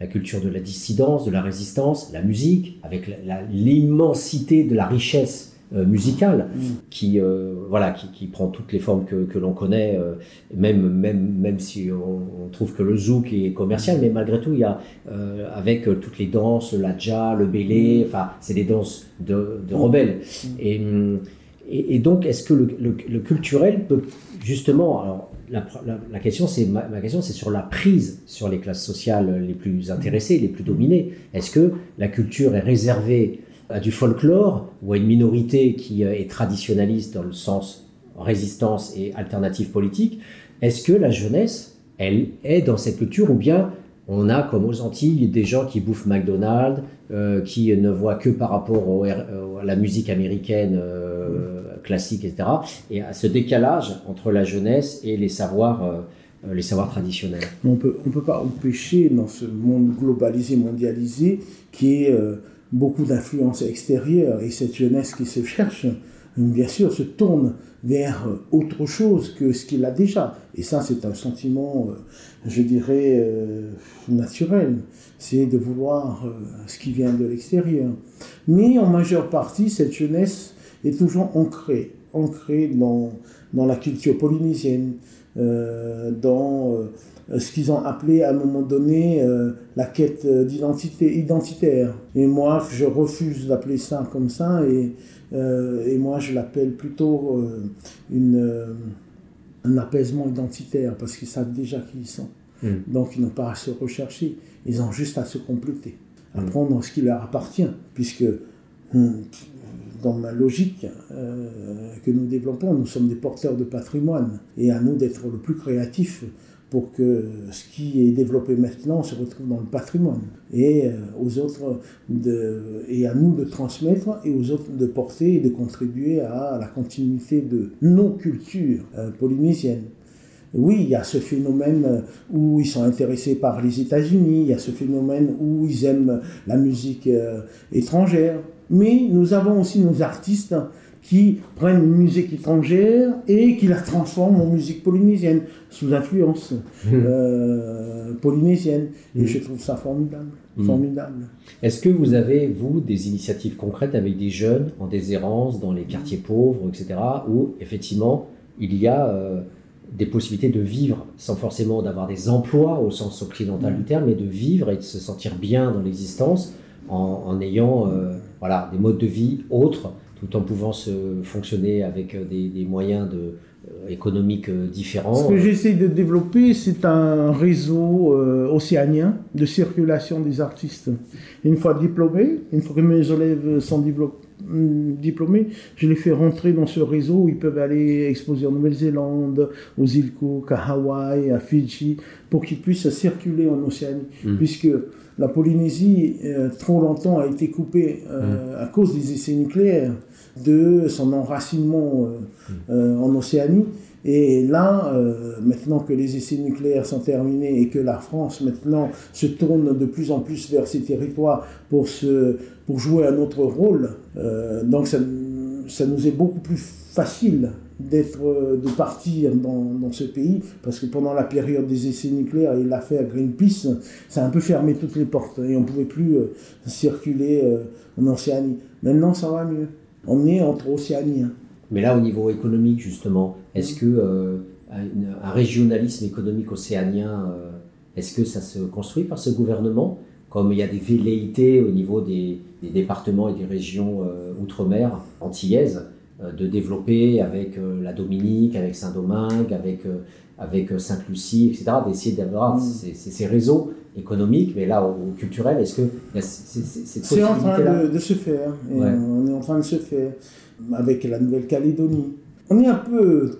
[SPEAKER 1] La culture de la dissidence, de la résistance, la musique, avec l'immensité de la richesse euh, musicale mm. qui euh, voilà qui, qui, prend toutes les formes que, que l'on connaît euh, même même même si on, trouve que le zouk est commercial mais malgré tout il y a avec toutes les danses le ladja le bélé mm. enfin c'est des danses de, de rebelles mm. et, et, donc est-ce que le, le, culturel peut justement alors la, question c'est ma, ma, question c'est sur la prise sur les classes sociales les plus intéressées les plus dominées. Est-ce que la culture est réservée à du folklore ou à une minorité qui euh, est traditionnaliste dans le sens résistance et alternative politique, est-ce que la jeunesse, elle est dans cette culture ou bien on a comme aux Antilles des gens qui bouffent McDonald's, euh, qui ne voient que par rapport à la musique américaine euh, classique, etc. Et à ce décalage entre la jeunesse et les savoirs, les savoirs traditionnels.
[SPEAKER 2] On peut, ne on peut pas empêcher dans ce monde globalisé, mondialisé, qui est beaucoup d'influences extérieures et cette jeunesse qui se cherche, bien sûr, se tourne vers autre chose que ce qu'il a déjà. Et ça, c'est un sentiment, euh, je dirais, euh, naturel. C'est de vouloir euh, ce qui vient de l'extérieur. Mais en majeure partie, cette jeunesse est toujours ancrée, ancrée dans, dans la culture polynésienne, dans ce qu'ils ont appelé à un moment donné la quête d'identité identitaire. Et moi, je refuse d'appeler ça comme ça, et moi, je l'appelle plutôt une, un apaisement identitaire, parce qu'ils savent déjà qui ils sont. Hmm. Donc, ils n'ont pas à se rechercher, ils ont juste à se compléter, à hmm. prendre ce qui leur appartient, puisque hmm, dans ma logique euh, que nous développons, nous sommes des porteurs de patrimoine et à nous d'être le plus créatifs pour que ce qui est développé maintenant se retrouve dans le patrimoine et euh, aux autres de, et à nous de transmettre et aux autres de porter et de contribuer à la continuité de nos cultures euh, polynésiennes. Oui, il y a ce phénomène où ils sont intéressés par les États-Unis, il y a ce phénomène où ils aiment la musique étrangère, mais nous avons aussi nos artistes qui prennent une musique étrangère et qui la transforment en musique polynésienne, sous influence mmh. euh, polynésienne. Et mmh. je trouve ça formidable. Mmh. formidable.
[SPEAKER 1] Est-ce que vous avez, vous, des initiatives concrètes avec des jeunes en déshérence, dans les quartiers pauvres, etc., où effectivement il y a euh, des possibilités de vivre, sans forcément d'avoir des emplois au sens occidental du terme, mais de vivre et de se sentir bien dans l'existence en, ayant euh, voilà, des modes de vie autres, tout en pouvant se fonctionner avec euh, des, moyens de, euh, économiques différents.
[SPEAKER 2] Ce que j'essaie de développer, c'est un réseau océanien de circulation des artistes. Une fois diplômés, une fois que mes élèves sont hum, diplômés, je les fais rentrer dans ce réseau où ils peuvent aller exposer en Nouvelle-Zélande, aux îles Cook, à Hawaï, à Fidji, pour qu'ils puissent circuler en Océanie. Hum. Puisque la Polynésie, euh, trop longtemps, a été coupée euh, mm. à cause des essais nucléaires, de son enracinement euh, mm. en Océanie. Et là, maintenant que les essais nucléaires sont terminés et que la France maintenant se tourne de plus en plus vers ces territoires pour, se, pour jouer un autre rôle, donc ça, ça nous est beaucoup plus facile d'être, euh, de partir dans, dans, ce pays, parce que pendant la période des essais nucléaires et l'affaire Greenpeace, ça a un peu fermé toutes les portes et on ne pouvait plus euh, circuler euh, en Océanie. Maintenant, ça va mieux. On est entre Océaniens.
[SPEAKER 1] Mais là, au niveau économique, justement, est-ce que un régionalisme économique océanien, est-ce que ça se construit par ce gouvernement Comme il y a des velléités au niveau des, des départements et des régions outre-mer antillaises, euh, de développer avec euh, la Dominique, avec Saint-Domingue, avec, euh, avec Sainte-Lucie, etc., d'essayer d'avoir mm. ces, réseaux économiques, mais là, au, culturel, est-ce que
[SPEAKER 2] c'est en train de, se faire, on est en train de se faire, avec la Nouvelle-Calédonie. On est un peu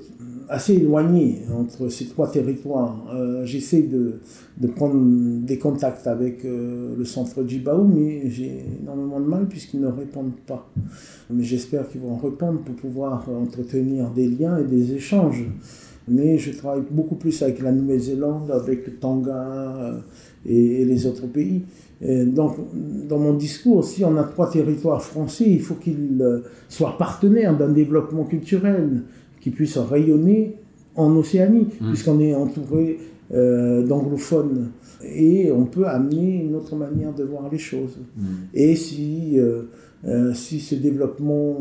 [SPEAKER 2] assez éloigné entre ces trois territoires. Euh, j'essaie de, de, prendre des contacts avec euh, le centre Djibaou, mais j'ai énormément de mal puisqu'ils ne répondent pas. Mais j'espère qu'ils vont répondre pour pouvoir entretenir des liens et des échanges. Mais je travaille beaucoup plus avec la Nouvelle-Zélande, avec Tonga euh, et, les autres pays. donc, dans mon discours, si on a trois territoires français, il faut qu'ils soient partenaires d'un développement culturel qui puisse rayonner en Océanie, mmh. puisqu'on est entouré euh, d'anglophones. Et on peut amener une autre manière de voir les choses. Mmh. Et si, euh, euh, si ce développement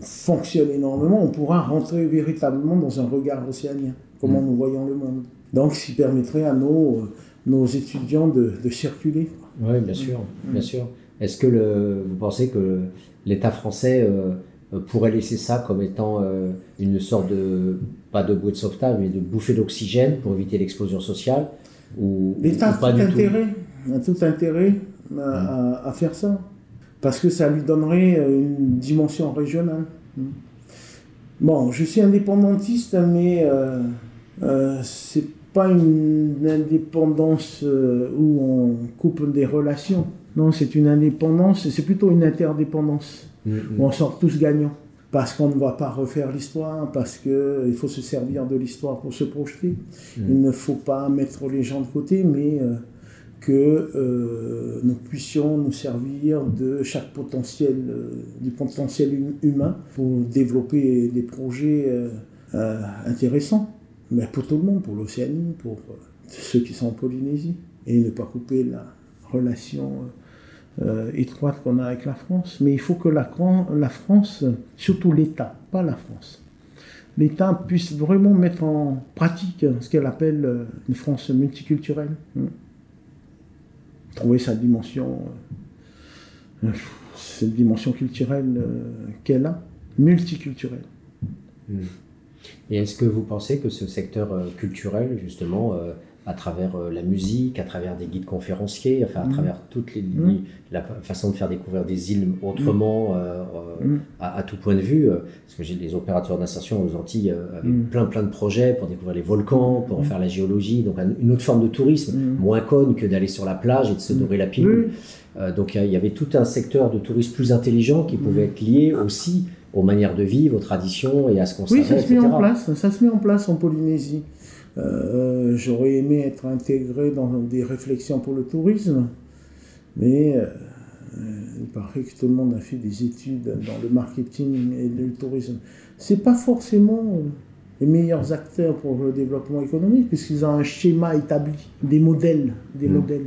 [SPEAKER 2] fonctionne énormément, on pourra rentrer véritablement dans un regard océanien, comment mmh. nous voyons le monde. Donc, ce qui permettrait à nos, nos étudiants de, de circuler.
[SPEAKER 1] Oui, bien sûr, bien sûr. Est-ce que le, vous pensez que l'État français euh, pourrait laisser ça comme étant euh, une sorte de, pas de bouée de sauvetage, mais de bouffée d'oxygène pour éviter l'explosion sociale ou,
[SPEAKER 2] L'État a tout, intérêt, a tout intérêt à, faire ça, parce que ça lui donnerait euh, une dimension régionale. Bon, je suis indépendantiste, mais euh, c'est pas une indépendance où on coupe des relations. Non, c'est une indépendance, c'est plutôt une interdépendance. Mm-hmm. on sort tous gagnants. Parce qu'on ne va pas refaire l'histoire, parce qu'il faut se servir de l'histoire pour se projeter. Mm. Il ne faut pas mettre les gens de côté, mais euh, que euh, nous puissions nous servir de chaque potentiel, euh, du potentiel hum-, humain pour développer des projets intéressants. Mais pour tout le monde, pour l'Océanie, pour ceux qui sont en Polynésie. Et ne pas couper la relation euh, étroite qu'on a avec la France, mais il faut que la, France, surtout l'État, pas la France, l'État puisse vraiment mettre en pratique ce qu'elle appelle euh, une France multiculturelle. Hmm. Trouver sa dimension, euh, cette dimension culturelle euh, qu'elle a, multiculturelle.
[SPEAKER 1] Hmm. Et est-ce que vous pensez que ce secteur culturel, justement, à travers euh, la musique, à travers des guides conférenciers, enfin à mmh. travers toute les, mmh. la façon de faire découvrir des îles autrement, mmh. euh, euh, à, tout point de vue. parce que j'ai des opérateurs d'insertion aux Antilles avec plein plein de projets pour découvrir les volcans, pour en faire la géologie, donc une autre forme de tourisme, moins conne que d'aller sur la plage et de se dorer la pilule. donc il y avait tout un secteur de tourisme plus intelligent qui pouvait être lié aussi aux manières de vivre, aux traditions et à ce qu'on.
[SPEAKER 2] Oui, ça se met en place. Ça se met en place en Polynésie. Euh, j'aurais aimé être intégré dans des réflexions pour le tourisme, mais euh, il paraît que tout le monde a fait des études dans le marketing et le tourisme. C'est pas forcément les meilleurs acteurs pour le développement économique, puisqu'ils ont un schéma établi, des modèles, des mmh. modèles.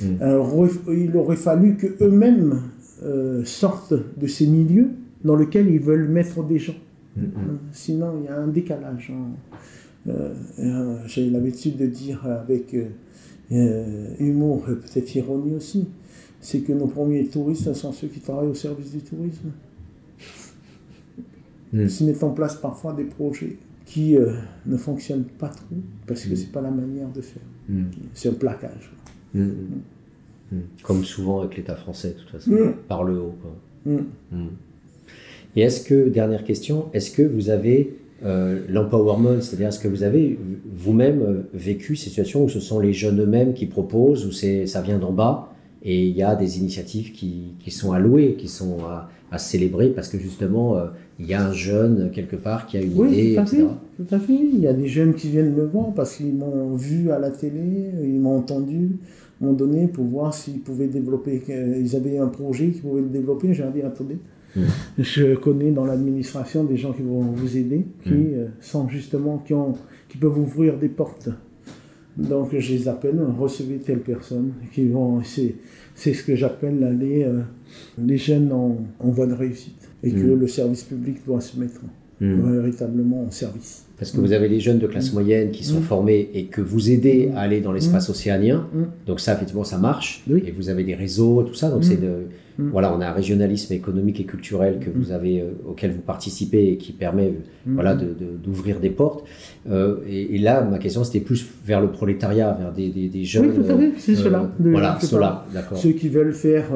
[SPEAKER 2] Mmh. Alors, il aurait fallu que eux-mêmes euh, sortent de ces milieux dans lesquels ils veulent mettre des gens. Mmh, Sinon, il y a un décalage. Hein. Euh, euh, j'ai l'habitude de dire avec euh, humour peut-être ironie aussi, c'est que nos premiers touristes sont ceux qui travaillent au service du tourisme. Ils hmm. mettent en place parfois des projets qui ne fonctionnent pas trop parce que hmm. c'est pas la manière de faire. Hmm. C'est un plaquage.
[SPEAKER 1] Comme souvent avec l'État français, de toute façon, par le haut. Et est-ce que, dernière question, est-ce que vous avez euh, l'empowerment, c'est-à-dire est-ce que vous avez vous-même euh, vécu ces situations où ce sont les jeunes eux-mêmes qui proposent, où ça vient d'en bas et il y a des initiatives qui, qui sont allouées, qui sont à, célébrer parce que justement euh, il y a un jeune quelque part qui a une idée,
[SPEAKER 2] tout à Fait, tout à fait. Il y a des jeunes qui viennent me voir parce qu'ils m'ont vu à la télé, ils m'ont entendu, m'ont donné pour voir s'ils pouvaient développer, ils avaient un projet qu'ils pouvaient le développer. J'ai dit attendez Mm. Je connais dans l'administration des gens qui vont vous aider, qui mm. euh, sont justement, qui, ont, qui peuvent ouvrir des portes. Donc je les appelle, recevez telle personne, qui vont, c'est, c'est ce que j'appelle les, euh, les jeunes en, en, voie de réussite. Et que mm. le service public doit se mettre véritablement en service.
[SPEAKER 1] Parce que vous avez des jeunes de classe moyenne qui sont formés et que vous aidez à aller dans l'espace océanien. Donc ça, effectivement, ça marche. Et vous avez des réseaux, tout ça. Donc c'est de Mm. Voilà, on a un régionalisme économique et culturel que vous mm. avez, euh, auquel vous participez et qui permet mm. voilà, d'ouvrir des portes. Euh, et, là, ma question, c'était plus vers le prolétariat, vers des, des, jeunes.
[SPEAKER 2] Oui, tout à fait, c'est euh, cela.
[SPEAKER 1] voilà, cela, d'accord.
[SPEAKER 2] Ceux qui veulent faire,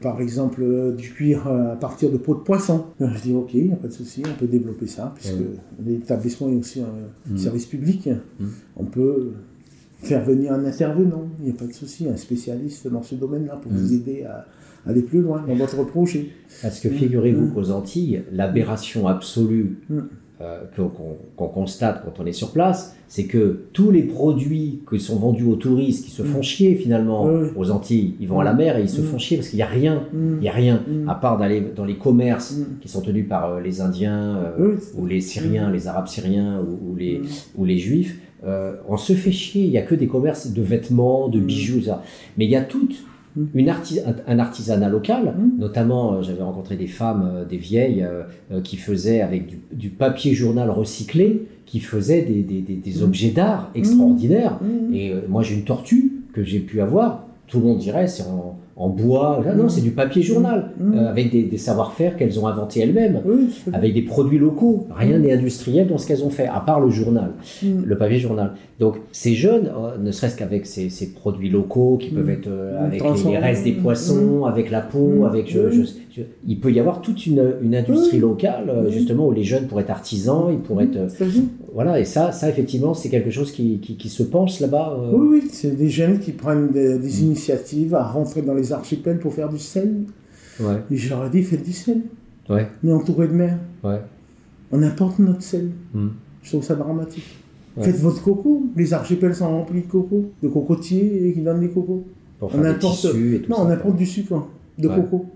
[SPEAKER 2] par exemple, du cuir à partir de peau de poisson. Je dis, ok, il n'y a pas de souci, on peut développer ça, puisque l'établissement est aussi un service public. On peut faire venir un intervenant, il n'y a pas de souci, un spécialiste dans ce domaine-là pour vous aider à aller plus loin dans votre projet.
[SPEAKER 1] Parce que figurez-vous mm. qu'aux Antilles, l'aberration absolue mm. euh, qu'on constate quand on est sur place, c'est que tous les produits qui sont vendus aux touristes, qui se font mm. chier finalement aux Antilles, ils vont à la mer et ils se font chier parce qu'il n'y a rien, il y a rien, à part d'aller dans les commerces qui sont tenus par euh, les Indiens euh, ou les Syriens, les Arabes syriens ou, les, ou les Juifs. on se fait chier, il n'y a que des commerces de vêtements, de bijoux, ça. mais il y a toutes Mm. Une un artisanat local, mm. notamment euh, j'avais rencontré des femmes, euh, des vieilles, euh, qui faisaient avec du, papier journal recyclé, qui faisaient des, des, des, mm. objets d'art extraordinaires. Et moi j'ai une tortue que j'ai pu avoir, tout le monde dirait c'est en, en bois. non, c'est du papier journal, mmh. euh, avec des, savoir-faire qu'elles ont inventés elles-mêmes, avec des produits locaux. Rien n'est industriel dans ce qu'elles ont fait, à part le journal, mmh. le papier journal. Donc, ces jeunes, euh, ne serait-ce qu'avec ces, produits locaux qui peuvent mmh. être euh, avec les, restes des poissons, avec la peau, avec. il peut y avoir toute une, une industrie locale, justement, où les jeunes pourraient être artisans, ils pourraient être. voilà, et ça, ça effectivement, c'est quelque chose qui, qui, se pense là-bas.
[SPEAKER 2] Oui, oui, c'est des jeunes qui prennent des initiatives à rentrer dans les archipels pour faire du sel. Ouais. Et je leur ai dit, faites du sel. Ouais. Mais entouré de mer. Ouais. On importe notre sel. Hmm. Je trouve ça dramatique. Faites votre coco. Les archipels sont remplis de coco, de cocotiers qui donnent des cocos.
[SPEAKER 1] Pour on importe... et tout
[SPEAKER 2] non, on importe du sucre de coco.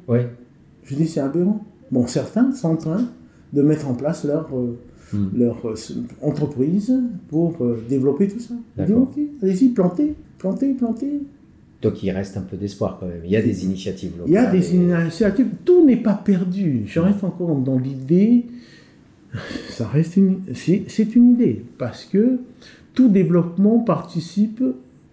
[SPEAKER 2] Je dis, c'est aberrant. Bon, certains sont en train de mettre en place leur, euh, hmm. leur euh, entreprise pour euh, développer tout ça. Dis, ok, allez-y, plantez, plantez, plantez.
[SPEAKER 1] Donc il reste un peu d'espoir quand même. Il y a des initiatives locales.
[SPEAKER 2] Il y a des initiatives. Tout n'est pas perdu. Je reste encore dans l'idée Ça reste une, c'est une idée, parce que tout développement participe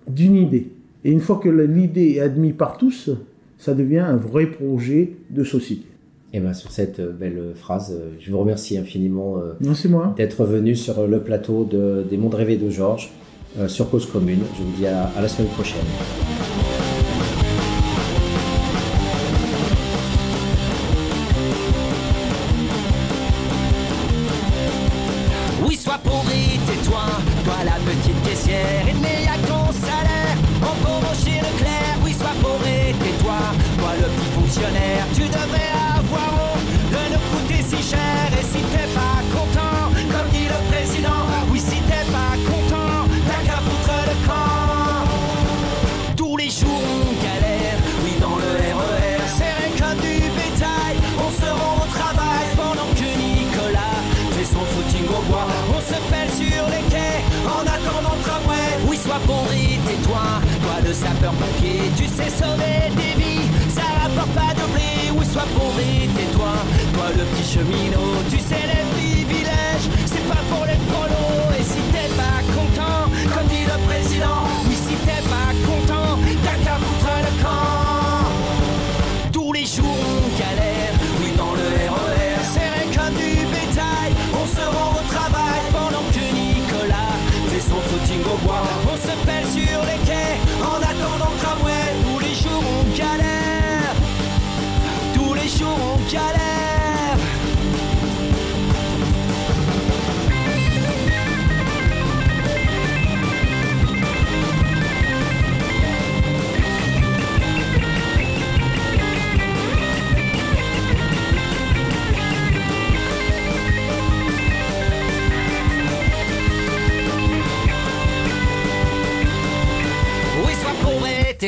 [SPEAKER 2] d'une idée. Et une fois que l'idée est admise par tous, ça devient un vrai projet de société.
[SPEAKER 1] Et bien sur cette euh, belle phrase, euh, je vous remercie infiniment
[SPEAKER 2] euh,
[SPEAKER 1] d'être venu sur le plateau de, des Mondes Rêvés de Georges sur Cause Commune. Je vous dis à la semaine prochaine.
[SPEAKER 4] Sapeur-pompier, tu sais sauver des vies, ça rapporte pas de blé, ou soit pauvre tais-toi, toi le petit cheminot, tu sais les privilèges, c'est pas pour les prolos,